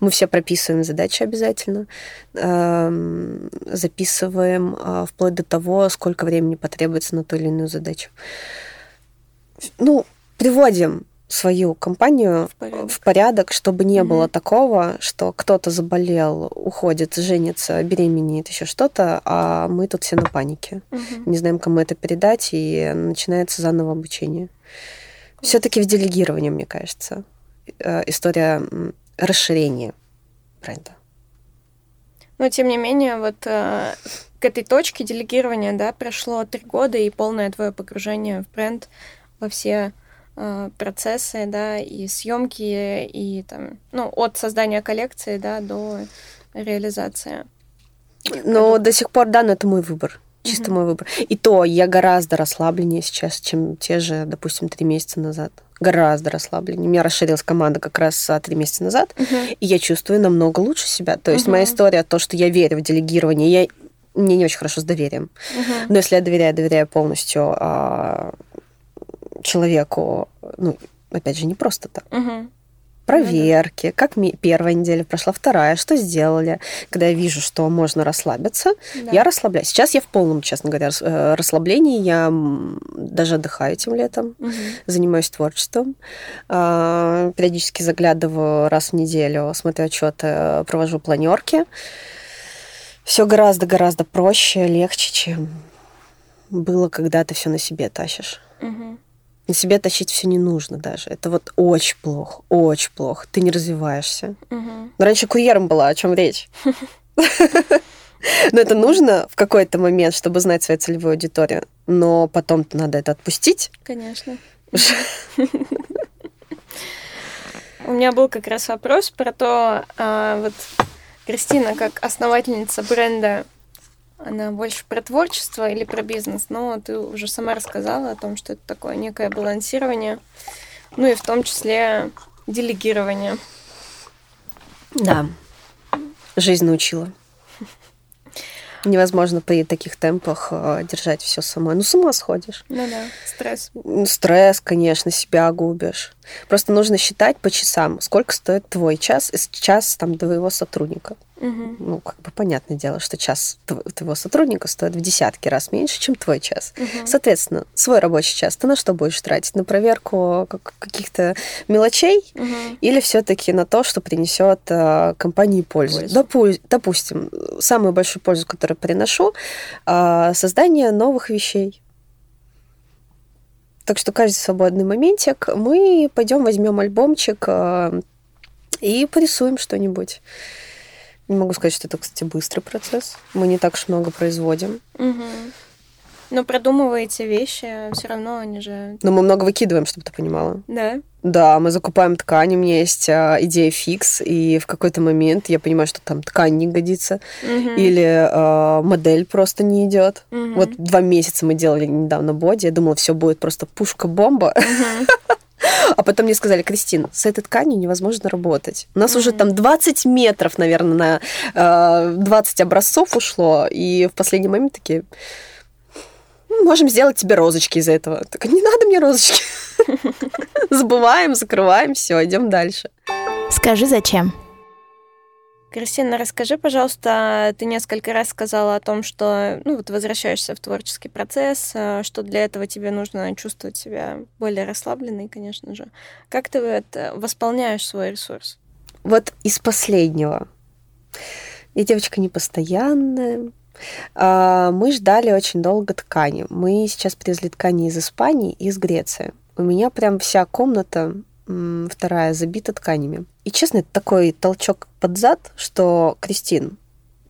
Мы все прописываем задачи обязательно, э, записываем э, вплоть до того, сколько времени потребуется на ту или иную задачу. Ну, приводим свою компанию в порядок, в порядок чтобы не угу. было такого, что кто-то заболел, уходит, женится, беременеет, еще что-то, а мы тут все на панике. Угу. Не знаем, кому это передать, и начинается заново обучение. Все-таки в делегировании, мне кажется, э, история расширения бренда. Но тем не менее, вот э, к этой точке делегирования, да, прошло три года и полное твое погружение в бренд во все процессы, да, и съемки, и там, ну, от создания коллекции, да, до реализации. Но до сих пор, да, но это мой выбор. Чисто mm-hmm. мой выбор. И то я гораздо расслабленнее сейчас, чем те же, допустим, три месяца назад. Гораздо расслабленнее. У меня расширилась команда как раз три месяца назад, mm-hmm. и я чувствую намного лучше себя. То есть mm-hmm. моя история, то, что я верю в делегирование, я мне не очень хорошо с доверием. Uh-huh. Но если я доверяю, доверяю полностью а, человеку, ну, опять же, не просто так. Угу. Проверки, как первая неделя прошла, вторая, что сделали. Когда я вижу, что можно расслабиться, да. я расслабляюсь. Сейчас я в полном, честно говоря, э, расслаблении. Я даже отдыхаю этим летом, угу. занимаюсь творчеством. А, периодически заглядываю раз в неделю, смотрю отчеты, провожу планерки. Все гораздо-гораздо проще, легче, чем было, когда ты все на себе тащишь. Угу. На себя тащить все не нужно даже. Это вот очень плохо, очень плохо. Ты не развиваешься. Угу. Раньше курьером была, о чем речь. Но это нужно в какой-то момент, чтобы знать свою целевую аудиторию. Но потом надо это отпустить. Конечно. У меня был как раз вопрос про то, а, вот Кристина, как основательница бренда она больше про творчество или про бизнес, но ты уже сама рассказала о том, что это такое некое балансирование, ну и в том числе делегирование. Да, жизнь научила. Невозможно при таких темпах э, держать все самой. Ну, с ума сходишь. Ну да, стресс. Стресс, конечно, себя губишь. Просто нужно считать по часам, сколько стоит твой час и час там твоего сотрудника. Угу. Ну, как бы понятное дело, что час твоего сотрудника стоит в десятки раз меньше, чем твой час. Угу. Соответственно, свой рабочий час ты на что будешь тратить? На проверку каких-то мелочей угу. или все-таки на то, что принесет э, компании пользу? пользу. Допу- допустим, самую большую пользу, которую приношу, э, создание новых вещей. Так что каждый свободный моментик мы пойдем возьмем альбомчик э, и порисуем что-нибудь. Не могу сказать, что это, кстати, быстрый процесс. Мы не так уж много производим. Угу. Но продумываете вещи, все равно они же... Но мы много выкидываем, чтобы ты понимала. Да? Да, мы закупаем ткань, у меня есть а, идея фикс, и в какой-то момент я понимаю, что там ткань не годится, угу. или а, модель просто не идет. Угу. Вот два месяца мы делали недавно боди, я думала, все будет просто пушка-бомба. Угу. А потом мне сказали, Кристин, с этой тканью невозможно работать. У нас mm-hmm. уже там 20 метров, наверное, на 20 э, образцов ушло, и в последний момент такие, можем сделать тебе розочки из этого. Так не надо мне розочки. Забываем, закрываем, все, идем дальше. Скажи, зачем? Кристина, расскажи, пожалуйста, ты несколько раз сказала о том, что ну, вот возвращаешься в творческий процесс, э, что для этого тебе нужно чувствовать себя более расслабленной, конечно же. Как ты это восполняешь свой ресурс? Вот из последнего. Я девочка непостоянная. А, мы ждали очень долго ткани. Мы сейчас привезли ткани из Испании и из Греции. У меня прям вся комната вторая забита тканями. И честно, это такой толчок под зад, что, Кристин,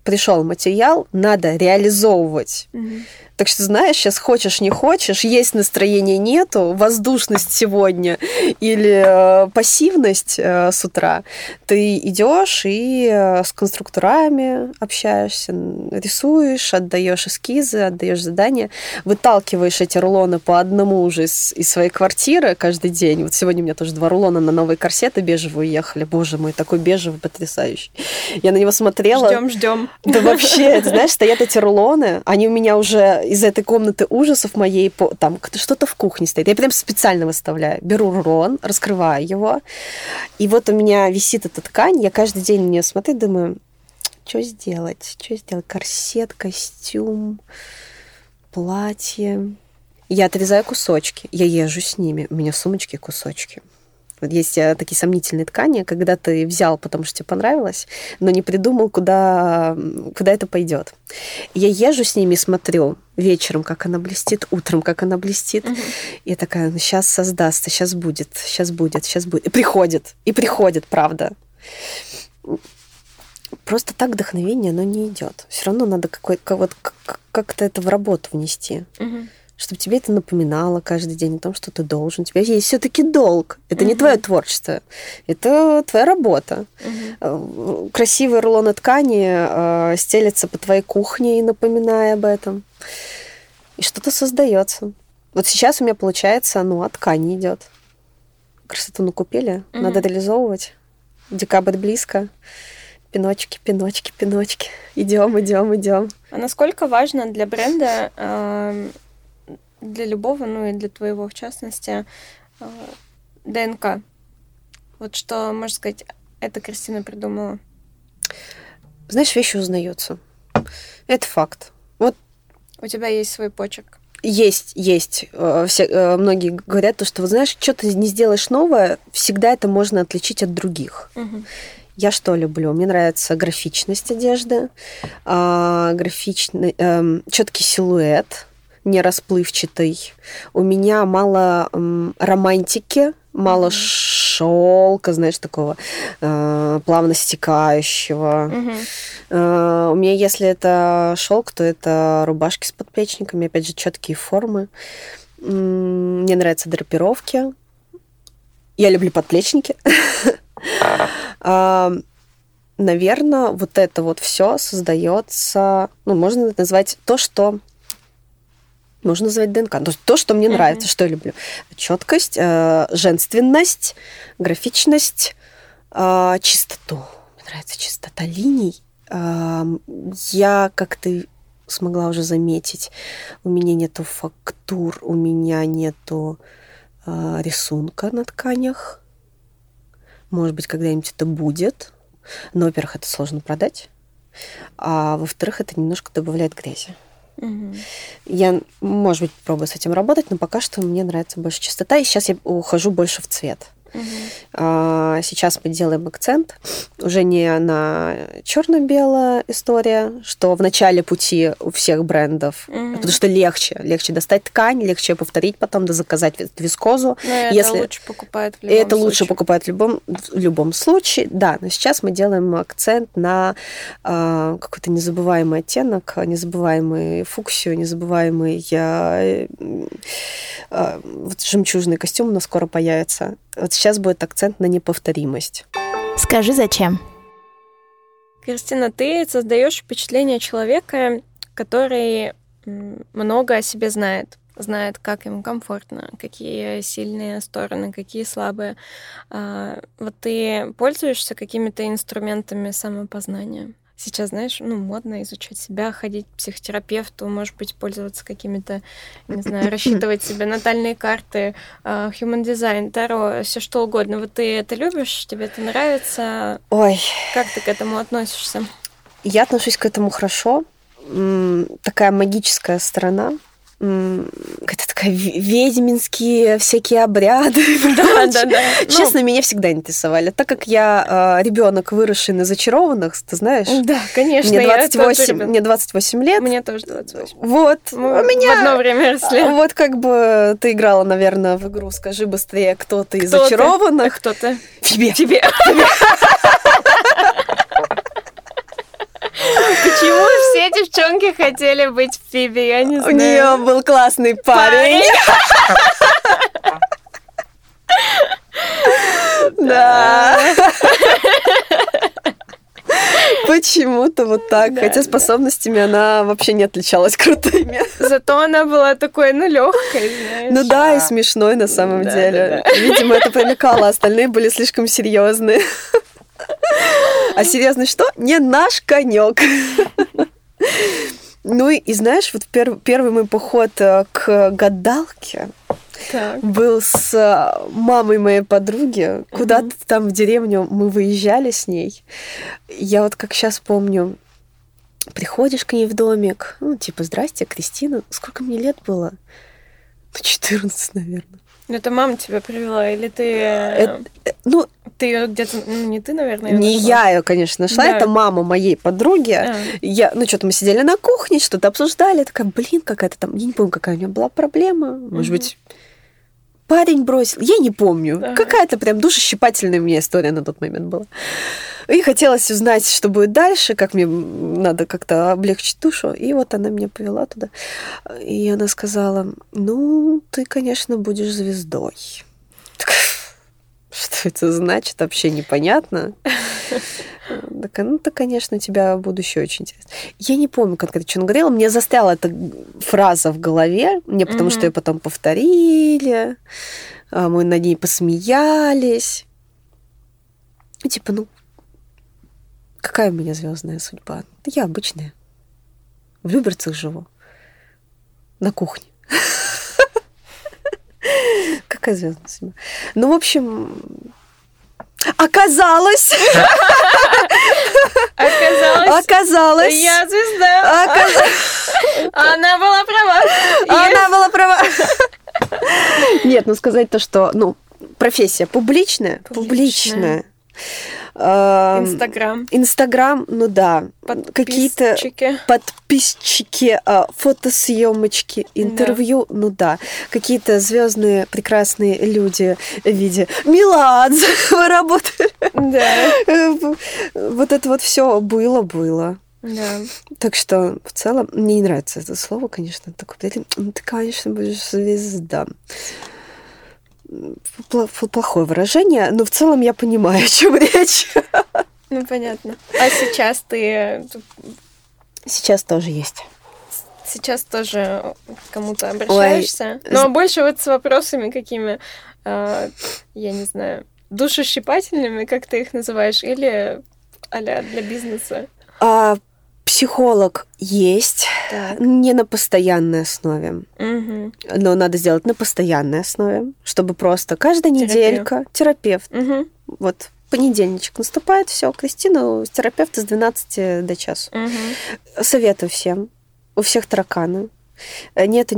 пришел материал, надо реализовывать. Mm-hmm. Так что, знаешь, сейчас хочешь, не хочешь, есть настроение нету, воздушность сегодня или э, пассивность э, с утра, ты идешь и э, с конструкторами общаешься, рисуешь, отдаешь эскизы, отдаешь задания, выталкиваешь эти рулоны по одному уже из, из своей квартиры каждый день. Вот сегодня у меня тоже два рулона на новые корсеты бежевые ехали. Боже мой, такой бежевый потрясающий. Я на него смотрела. Ждем, ждем. Да вообще, знаешь, стоят эти рулоны, они у меня уже из этой комнаты ужасов моей, там что-то в кухне стоит. Я прям специально выставляю. Беру рулон, раскрываю его, и вот у меня висит эта ткань, я каждый день на нее смотрю, думаю, что сделать? Что сделать? Корсет, костюм, платье. Я отрезаю кусочки, я езжу с ними, у меня в сумочке кусочки. Вот есть э, такие сомнительные ткани, когда ты взял, потому что тебе понравилось, но не придумал, куда, куда это пойдет. Я езжу с ними, смотрю вечером, как она блестит, утром, как она блестит. Угу. Я такая, ну сейчас создастся, сейчас будет, сейчас будет, сейчас будет. И приходит, и приходит, правда. Просто так вдохновение, оно не идет. Все равно надо какой-то вот как-то это в работу внести. Угу чтобы тебе это напоминало каждый день о том, что ты должен. У тебя есть все-таки долг. Это угу. не твое творчество, это твоя работа. Угу. Красивые рулоны ткани э, стелятся по твоей кухне и напоминая об этом. И что-то создается. Вот сейчас у меня получается, ну, от ткани идет. Красоту накупили, угу. надо реализовывать. Декабрь близко. Пиночки, пиночки, пиночки. Идем, идем, идем. А насколько важно для бренда э, для любого, ну и для твоего в частности, э, ДНК. Вот что, можно сказать, это Кристина придумала. Знаешь, вещи узнаются. Это факт. Вот у тебя есть свой почерк. Есть, есть. Э, все, э, многие говорят, то, что, вот знаешь, что ты не сделаешь новое, всегда это можно отличить от других. Угу. Я что люблю? Мне нравится графичность одежды, а, графичный, эм, четкий силуэт, не расплывчатый. У меня мало м, романтики, мало mm-hmm. шелка, знаешь, такого э, плавно стекающего. Mm-hmm. Э, у меня, если это шелк, то это рубашки с подплечниками, опять же, четкие формы. Мне нравятся драпировки. Я люблю подплечники. Наверное, вот это вот все создается, ну, можно назвать то, что можно назвать ДНК. То, то что мне mm-hmm. нравится, что я люблю. Четкость, э, женственность, графичность, э, чистоту. Мне нравится чистота линий. Э, я, как ты смогла уже заметить, у меня нету фактур, у меня нету э, рисунка на тканях. Может быть, когда-нибудь это будет. Но, во-первых, это сложно продать. А во-вторых, это немножко добавляет грязи. Угу. Я, может быть, пробую с этим работать, но пока что мне нравится больше чистота, и сейчас я ухожу больше в цвет. А, сейчас мы делаем акцент уже не на черно-белая история, что в начале пути у всех брендов, угу. потому что легче, легче достать ткань, легче повторить потом, да заказать вискозу. Но это Если... лучше покупают в любом Это случае. лучше покупают в любом, в любом случае, да. Но сейчас мы делаем акцент на э, какой-то незабываемый оттенок, незабываемый фуксию, незабываемый э, э, вот жемчужный костюм у нас скоро появится. Вот сейчас будет акцент на неповторимость. Скажи, зачем? Кристина, ты создаешь впечатление человека, который много о себе знает, знает, как ему комфортно, какие сильные стороны, какие слабые. А, вот ты пользуешься какими-то инструментами самопознания? Сейчас, знаешь, ну, модно изучать себя, ходить к психотерапевту, может быть, пользоваться какими-то, не знаю, рассчитывать себе натальные карты, uh, human design, таро, все что угодно. Вот ты это любишь, тебе это нравится? Ой. Как ты к этому относишься? Я отношусь к этому хорошо. Такая магическая сторона какая-то такая ведьминские всякие обряды. Да, да, да. Честно, ну, меня всегда интересовали. Так как я э, ребенок, выросший на зачарованных, ты знаешь? Да, конечно. Мне 28, мне 28 лет. Мне тоже 28. Вот. Мы у меня... В одно время росли. Вот как бы ты играла, наверное, в игру «Скажи быстрее, кто ты из зачарованных». Кто ты? Тебе. Тебе. Почему все девчонки хотели быть Фиби, я не У знаю. нее был классный парень. Да. Почему-то вот так. Да, Хотя да. способностями она вообще не отличалась крутыми. Зато она была такой, ну, легкой, знаешь. Ну да, и смешной на самом Да, деле. да, Видимо, это привлекало, остальные были слишком серьезные. А серьезный что? Не наш конек. Ну и, и знаешь, вот пер- первый мой поход э, к гадалке Так. был с э, мамой моей подруги. Куда-то там в деревню мы выезжали с ней. Я вот как сейчас помню, приходишь к ней в домик, ну, типа, здрасте, Кристина. Сколько мне лет было? Ну, 14, наверное. Ну, это мама тебя привела, или ты... э, Это- э, ну, Ты её где-то... Ну, не ты, наверное, не нашла. я ее, конечно, нашла, Да. это мама моей подруги. А, Я, ну, что-то мы сидели на кухне, что-то обсуждали. Я такая, блин, какая-то там, я не помню, какая у нее была проблема. Может Мгм. быть, парень бросил. Я не помню. Ага. Какая-то прям душещипательная у меня история на тот момент была. И хотелось узнать, что будет дальше, как мне надо как-то облегчить душу. И вот она меня повела туда. И она сказала, ну, ты, конечно, будешь звездой. Что это значит, вообще непонятно. Так, ну, то, конечно, у тебя будущее очень интересно. Я не помню конкретно, что она говорила. Мне застряла эта фраза в голове, мне потому что ее потом повторили, а, мы над ней посмеялись. Типа, ну, какая у меня звездная судьба? Да я обычная. В Люберцах живу. На кухне. Какая звездная судьба? Ну, в общем, оказалось, Оказалось, оказалось, я звезда. оказалось, Она была права. она была права. Нет, ну сказать то, что, ну, профессия публичная, Публичная. публичная. Эм, Инстаграм. Инстаграм, ну да, какие-то Подписчики. а, фотосъемочки, интервью, ну да, какие-то звездные прекрасные люди в виде Меладзе, вы работали. Да. Вот это вот все было, было. Да. Так что в целом мне не нравится это слово, конечно, такое, ты, конечно, будешь звезда. Плохое выражение, но в целом я понимаю, о чем речь. Ну, понятно. А сейчас ты Сейчас тоже есть. сейчас тоже к кому-то обращаешься? з- Но больше вот с вопросами какими, а, я не знаю, душещипательными, как ты их называешь, или а-ля для бизнеса? А психолог есть, Так. не на постоянной основе, Угу. но надо сделать на постоянной основе, чтобы просто каждая Терапия. неделька терапевт. Угу. Вот понедельничек наступает, все, Кристина с терапевта с 12 до часу. Угу. Советую всем. У всех тараканы. Э, Нет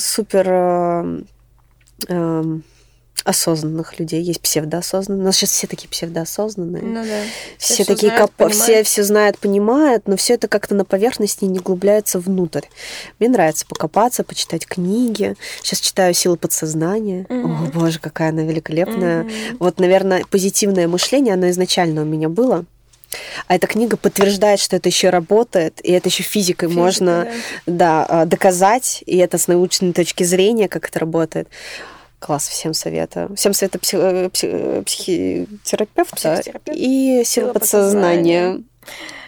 супер э, эм, осознанных людей. Есть псевдоосознанные. У нас сейчас все такие псевдоосознанные. Ну да. все всё такие знают, копа- все понимают. все знают, понимают, но все это как-то на поверхности не углубляется внутрь. Мне нравится покопаться, почитать книги. Сейчас читаю «Силы подсознания». Мгм. О, боже, какая она великолепная. Мгм. Вот, наверное, позитивное мышление, оно изначально у меня было. А эта книга подтверждает, что это еще работает, и это еще физикой Физика, можно да, а, доказать, и это с научной точки зрения, как это работает. Класс, всем советую. Всем советую псих- э, псих- э, психотерапевта Психотерапевт. и Сила подсознания.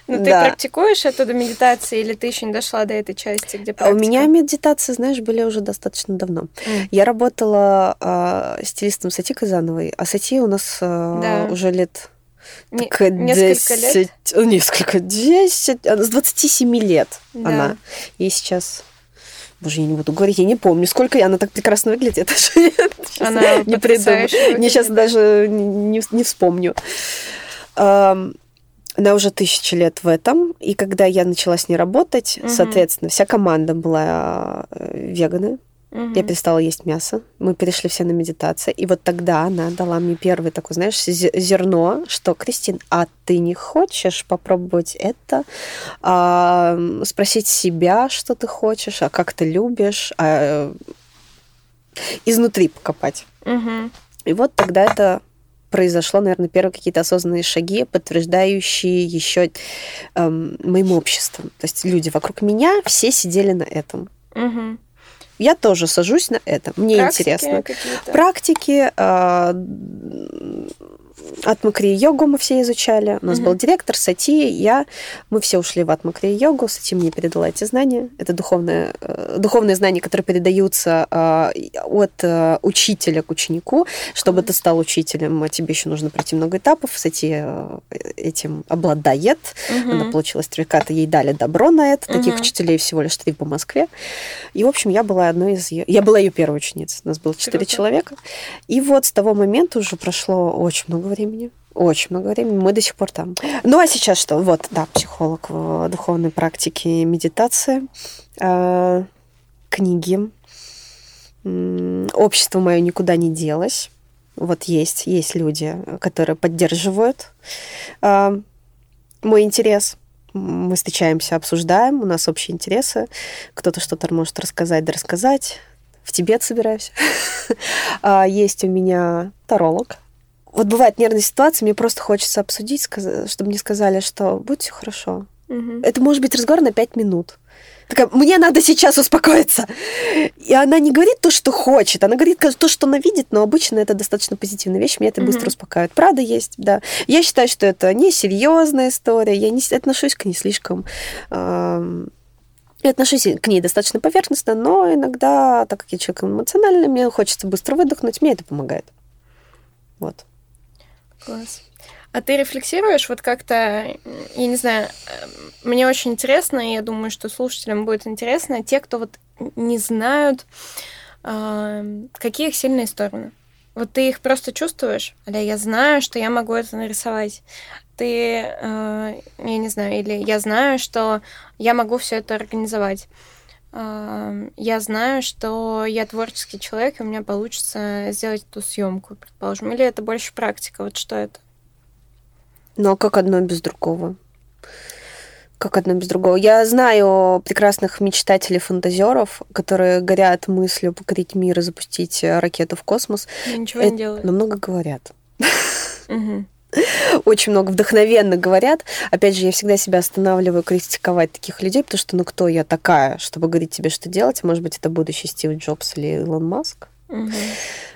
Ну, ты Да. практикуешь оттуда медитации, или ты еще не дошла до этой части, где А у практика? меня медитации, знаешь, были уже достаточно давно. М. Я работала а, стилистом Сати Казановой, а Сати у нас а, Да. уже лет Не- так, несколько лет? 10, э, Несколько, 10, а, с 27 лет Да. она. Ей сейчас... Боже, я не буду говорить, я не помню, сколько я, она так прекрасно выглядит, это же я Она не придумаю. Мне сейчас даже не, не вспомню. Она уже тысячи лет в этом, и когда я начала с ней работать, соответственно, вся команда была э, веганы, Мгм. я перестала есть мясо. Мы перешли все на медитацию. И вот тогда она дала мне первый такой, знаешь, зе- зерно, что, Кристин, а ты не хочешь попробовать это? А, спросить себя, что ты хочешь, а как ты любишь? А, э, изнутри покопать. Мгм. И вот тогда это произошло, наверное, первые какие-то осознанные шаги, подтверждающие еще эм, моим обществом. То есть люди вокруг меня все сидели на этом. Угу. Я тоже сажусь на это. Мне Практики интересно. Практики. э, Атмакри йогу мы все изучали. У нас Мгм. был директор, Сати, я. Мы все ушли в Атмакри йогу. Сати мне передала эти знания. Это духовные, э, духовные знания, которые передаются э, от э, учителя к ученику. Чтобы Класс. ты стал учителем, а тебе еще нужно пройти много этапов. Сати этим обладает. Мгм. Она получила сертификат, ей дали добро на это. Таких учителей всего лишь три по Москве. И, в общем, я была одной из ее... Я была ее первой ученицей. У нас было четыре человека. И вот с того момента уже прошло очень много времени. Очень много времени. Мы до сих пор там. Ну, а сейчас что? Вот, да, психолог в духовной практике медитации, э, книги. Общество мое никуда не делось. Вот есть, есть люди, которые поддерживают э, мой интерес. Мы встречаемся, обсуждаем, у нас общие интересы. Кто-то что-то может рассказать, да рассказать. В Тибет собираюсь. А, Есть у меня таролог. Вот бывает нервная ситуация, мне просто хочется обсудить, чтобы мне сказали, что будет все хорошо. Мгм. Это может быть разговор на пять минут. Такая, мне надо сейчас успокоиться. И она не говорит то, что хочет, она говорит то, что она видит, но обычно это достаточно позитивная вещь, меня это быстро Мгм. успокаивает. Правда есть, да. Я считаю, что это не серьезная история, я не отношусь к ней слишком... эм, я отношусь к ней достаточно поверхностно, но иногда, так как я человек эмоциональный, мне хочется быстро выдохнуть, мне это помогает. Вот. Класс. А ты рефлексируешь вот как-то, я не знаю, эм, мне очень интересно, и я думаю, что слушателям будет интересно, те, кто вот не знают, эм, какие их сильные стороны. Вот ты их просто чувствуешь, или я знаю, что я могу это нарисовать. Ты, э, я не знаю, или я знаю, что я могу все это организовать. Я знаю, что я творческий человек, и у меня получится сделать эту съемку, предположим. Или это больше практика? Вот что это? Но как одно без другого? Как одно без другого? Я знаю прекрасных мечтателей-фантазеров, которые горят мыслью покорить мир и запустить э, ракету в космос. Я ничего Это не делаю. Но много говорят. Мгм. Очень много вдохновенно говорят. Опять же, я всегда себя останавливаю критиковать таких людей, потому что ну кто я такая, чтобы говорить тебе, что делать? Может быть, это будущий Стив Джобс или Илон Маск?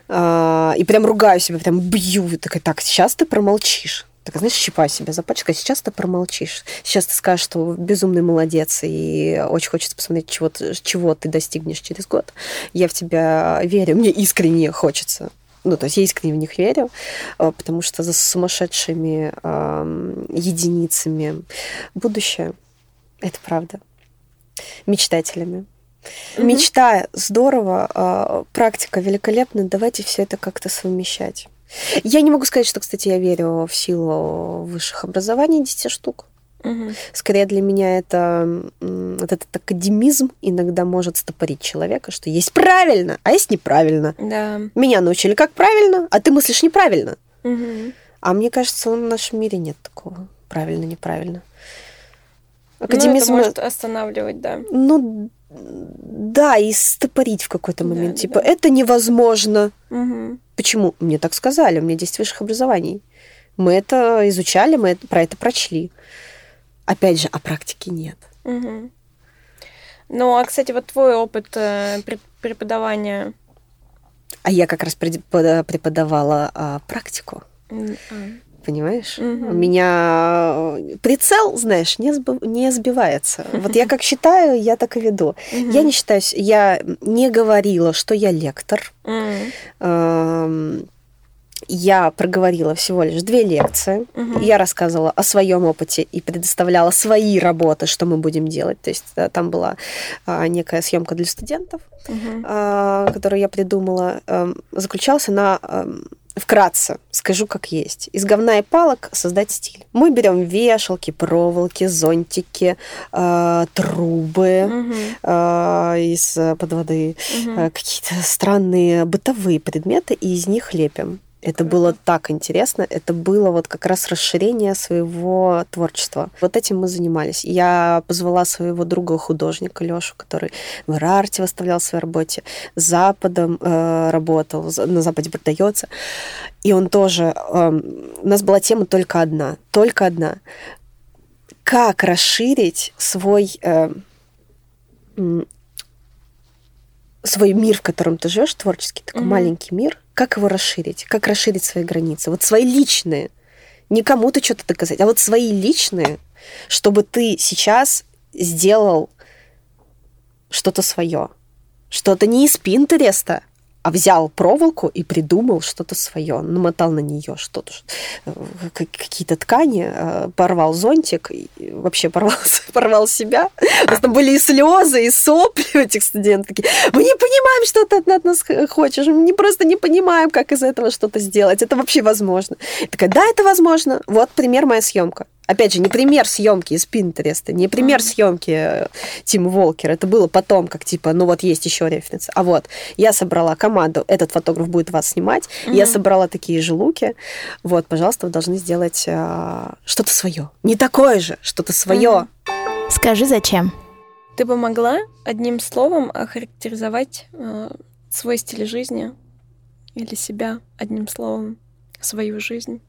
А, и прям ругаю себя, прям бью. Такая, так, сейчас ты промолчишь. Так, знаешь, щипаю себя за пальчик, а сейчас ты промолчишь. Сейчас ты скажешь, что безумный молодец, и очень хочется посмотреть, чего ты, чего ты достигнешь через год. Я в тебя верю, мне искренне хочется. Ну, то есть я искренне в них верю, а, потому что за сумасшедшими ам, единицами будущее. Это правда. Мечтателями. Мгм. Мечта здорово, а, практика великолепна. Давайте все это как-то совмещать. Я не могу сказать, что, кстати, я верю в силу высших образований 10 штук. Мгм. Скорее для меня это вот этот академизм иногда может стопорить человека, что есть правильно, а есть неправильно. Да. Меня научили как правильно, а ты мыслишь неправильно. Мгм. А мне кажется, в нашем мире нет такого правильно, неправильно. Ну, это Академизм, может останавливать, да. ну, да, и стопорить в какой-то момент. да, типа, да. это невозможно. Мгм. Почему? Мне так сказали, у меня 10 высших образований. Мы это изучали, мы это- про это прочли. Опять же, а практики нет. Мгм. Ну, а, кстати, вот твой опыт э, преп- преподавания... А я как раз преподавала а, практику, м, а, понимаешь? Мгм. У меня э, прицел, знаешь, не, сб- не сбивается. Вот я как считаю, я так и веду. мгм. Я не считаю, с- я не говорила, что я лектор. Эм, Я проговорила всего лишь две лекции. Мгм. Я рассказывала о своем опыте и предоставляла свои работы, что мы будем делать. То есть э, там была а, некая съемка для студентов, а, которую я придумала. Эм, Заключалась она эм, вкратце, скажу как есть. Из говна и палок создать стиль. Мы берем вешалки, проволоки, зонтики, э, трубы Мгм. э, из-под воды, Мгм. э, какие-то странные бытовые предметы, и из них лепим. Это было так интересно, это было вот как раз расширение своего творчества. Вот этим мы занимались. Я позвала своего друга художника Лёшу, который в Рарте выставлял в своей работе, с Западом э, работал, на Западе продается. и он тоже... Э, у нас была тема только одна, только одна. Как расширить свой... Э, свой мир, в котором ты живешь, творческий, такой mm-hmm. маленький мир, как его расширить? Как расширить свои границы? Вот свои личные. Не кому-то что-то доказать, а вот свои личные, чтобы ты сейчас сделал что-то свое. Что-то не из Пинтереста, а взял проволоку и придумал что-то свое, намотал на нее что-то, э, какие-то ткани, э, порвал зонтик, вообще порвал, порвал себя. Там были и слезы, и сопли у этих студентов. Мы не понимаем, что ты от нас хочешь, мы просто не понимаем, как из этого что-то сделать. Это вообще возможно. Я такая, да, это возможно. Вот пример моя съемка. Опять же, не пример съемки из Пинтереста, не пример mm-hmm. съемки э, Тима Волкера. Это было потом, как типа, ну вот есть еще референс. А вот я собрала команду, этот фотограф будет вас снимать. Mm-hmm. Я собрала такие же луки. Вот, пожалуйста, вы должны сделать а, что-то свое. Не такое же, что-то свое. Mm-hmm. Скажи, зачем? Ты бы могла одним словом охарактеризовать э, свой стиль жизни или себя одним словом, свою жизнь?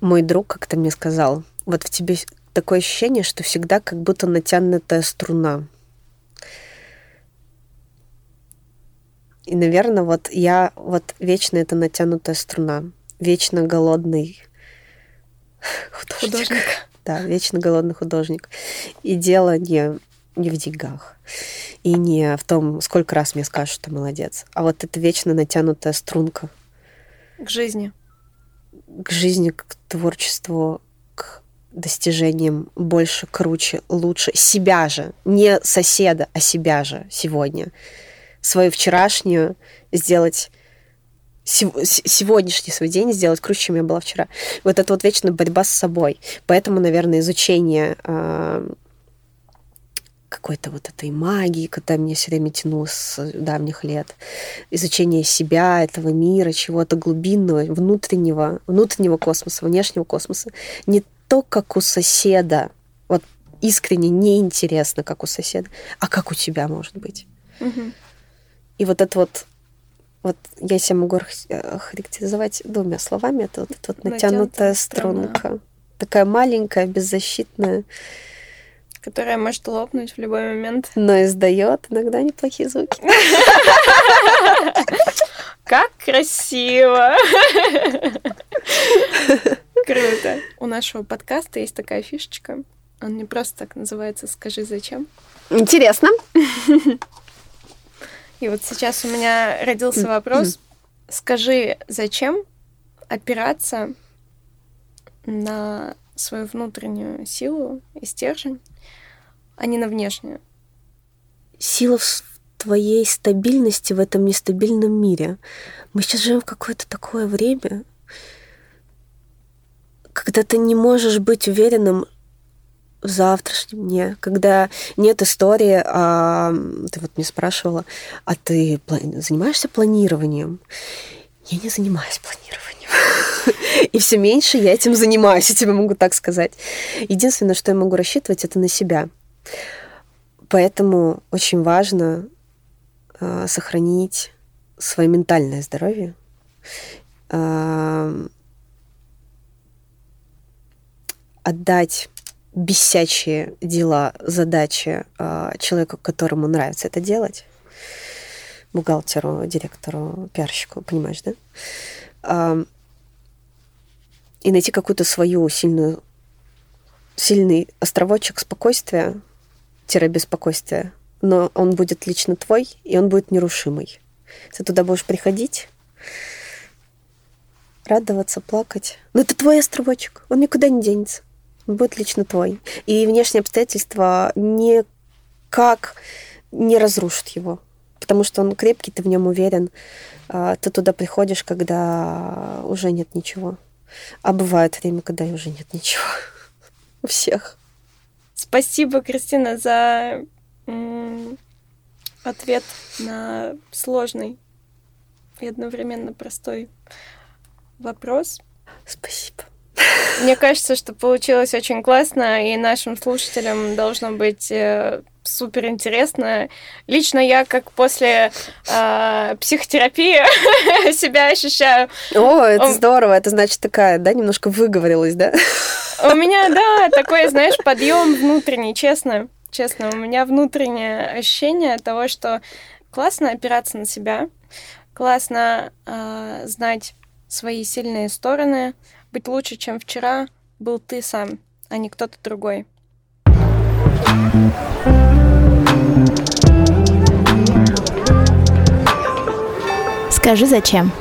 Мой друг как-то мне сказал, вот в тебе такое ощущение, что всегда как будто натянутая струна. И, наверное, вот я вот вечно это натянутая струна, вечно голодный художник. художник. Да, вечно голодный художник. И дело не, не в деньгах. И не в том, сколько раз мне скажут, что молодец. А вот это вечно натянутая струнка. К жизни к жизни, к творчеству, к достижениям больше, круче, лучше. Себя же, не соседа, а себя же сегодня. Свою вчерашнюю сделать сегодняшний свой день сделать круче, чем я была вчера. Вот это вот вечная борьба с собой. Поэтому, наверное, изучение э, какой-то вот этой магии, которая меня все время тянула с давних лет, изучение себя, этого мира, чего-то глубинного, внутреннего, внутреннего космоса, внешнего космоса. Не то, как у соседа, вот искренне неинтересно, как у соседа, а как у тебя может быть. Угу. И вот это вот вот я себя могу характеризовать двумя словами. Это вот эта вот натянутая струнка. Такая маленькая, беззащитная, которая может лопнуть в любой момент. Но издает иногда неплохие звуки. Как красиво! Круто. У нашего подкаста есть такая фишечка. Он не просто так называется «Скажи, зачем?». Интересно. И вот сейчас у меня родился вопрос. Скажи, зачем опираться на свою внутреннюю силу и стержень, а не на внешнюю. Сила в твоей стабильности в этом нестабильном мире. Мы сейчас живем в какое-то такое время, когда ты не можешь быть уверенным в завтрашнем дне, когда нет истории, а ты вот мне спрашивала, а ты занимаешься планированием? Я не занимаюсь планированием. И все меньше я этим занимаюсь, я тебе могу так сказать. Единственное, что я могу рассчитывать, это на себя. Поэтому очень важно э, сохранить свое ментальное здоровье, э, отдать бесячие дела, задачи э, человеку, которому нравится это делать, бухгалтеру, директору, пиарщику, понимаешь, да? Э, и найти какую-то свою сильную, сильный островочек спокойствия, беспокойствие, но он будет лично твой, и он будет нерушимый. Ты туда будешь приходить, радоваться, плакать. Но это твой островочек, он никуда не денется. Он будет лично твой. И внешние обстоятельства никак не разрушат его, потому что он крепкий, ты в нем уверен. А, ты туда приходишь, когда уже нет ничего. А бывает время, когда уже нет ничего. У всех. Спасибо, Кристина, за ответ на сложный и одновременно простой вопрос. Спасибо. Мне кажется, что получилось очень классно, и нашим слушателям должно быть э, супер интересно. Лично я как после э, психотерапии себя ощущаю. О, это здорово. Это значит такая, да, немножко выговорилась, да? У меня, да, такой, знаешь, подъем внутренний, честно. Честно, у меня внутреннее ощущение того, что классно опираться на себя, классно э, знать свои сильные стороны, быть лучше, чем вчера был ты сам, а не кто-то другой. Скажи, зачем?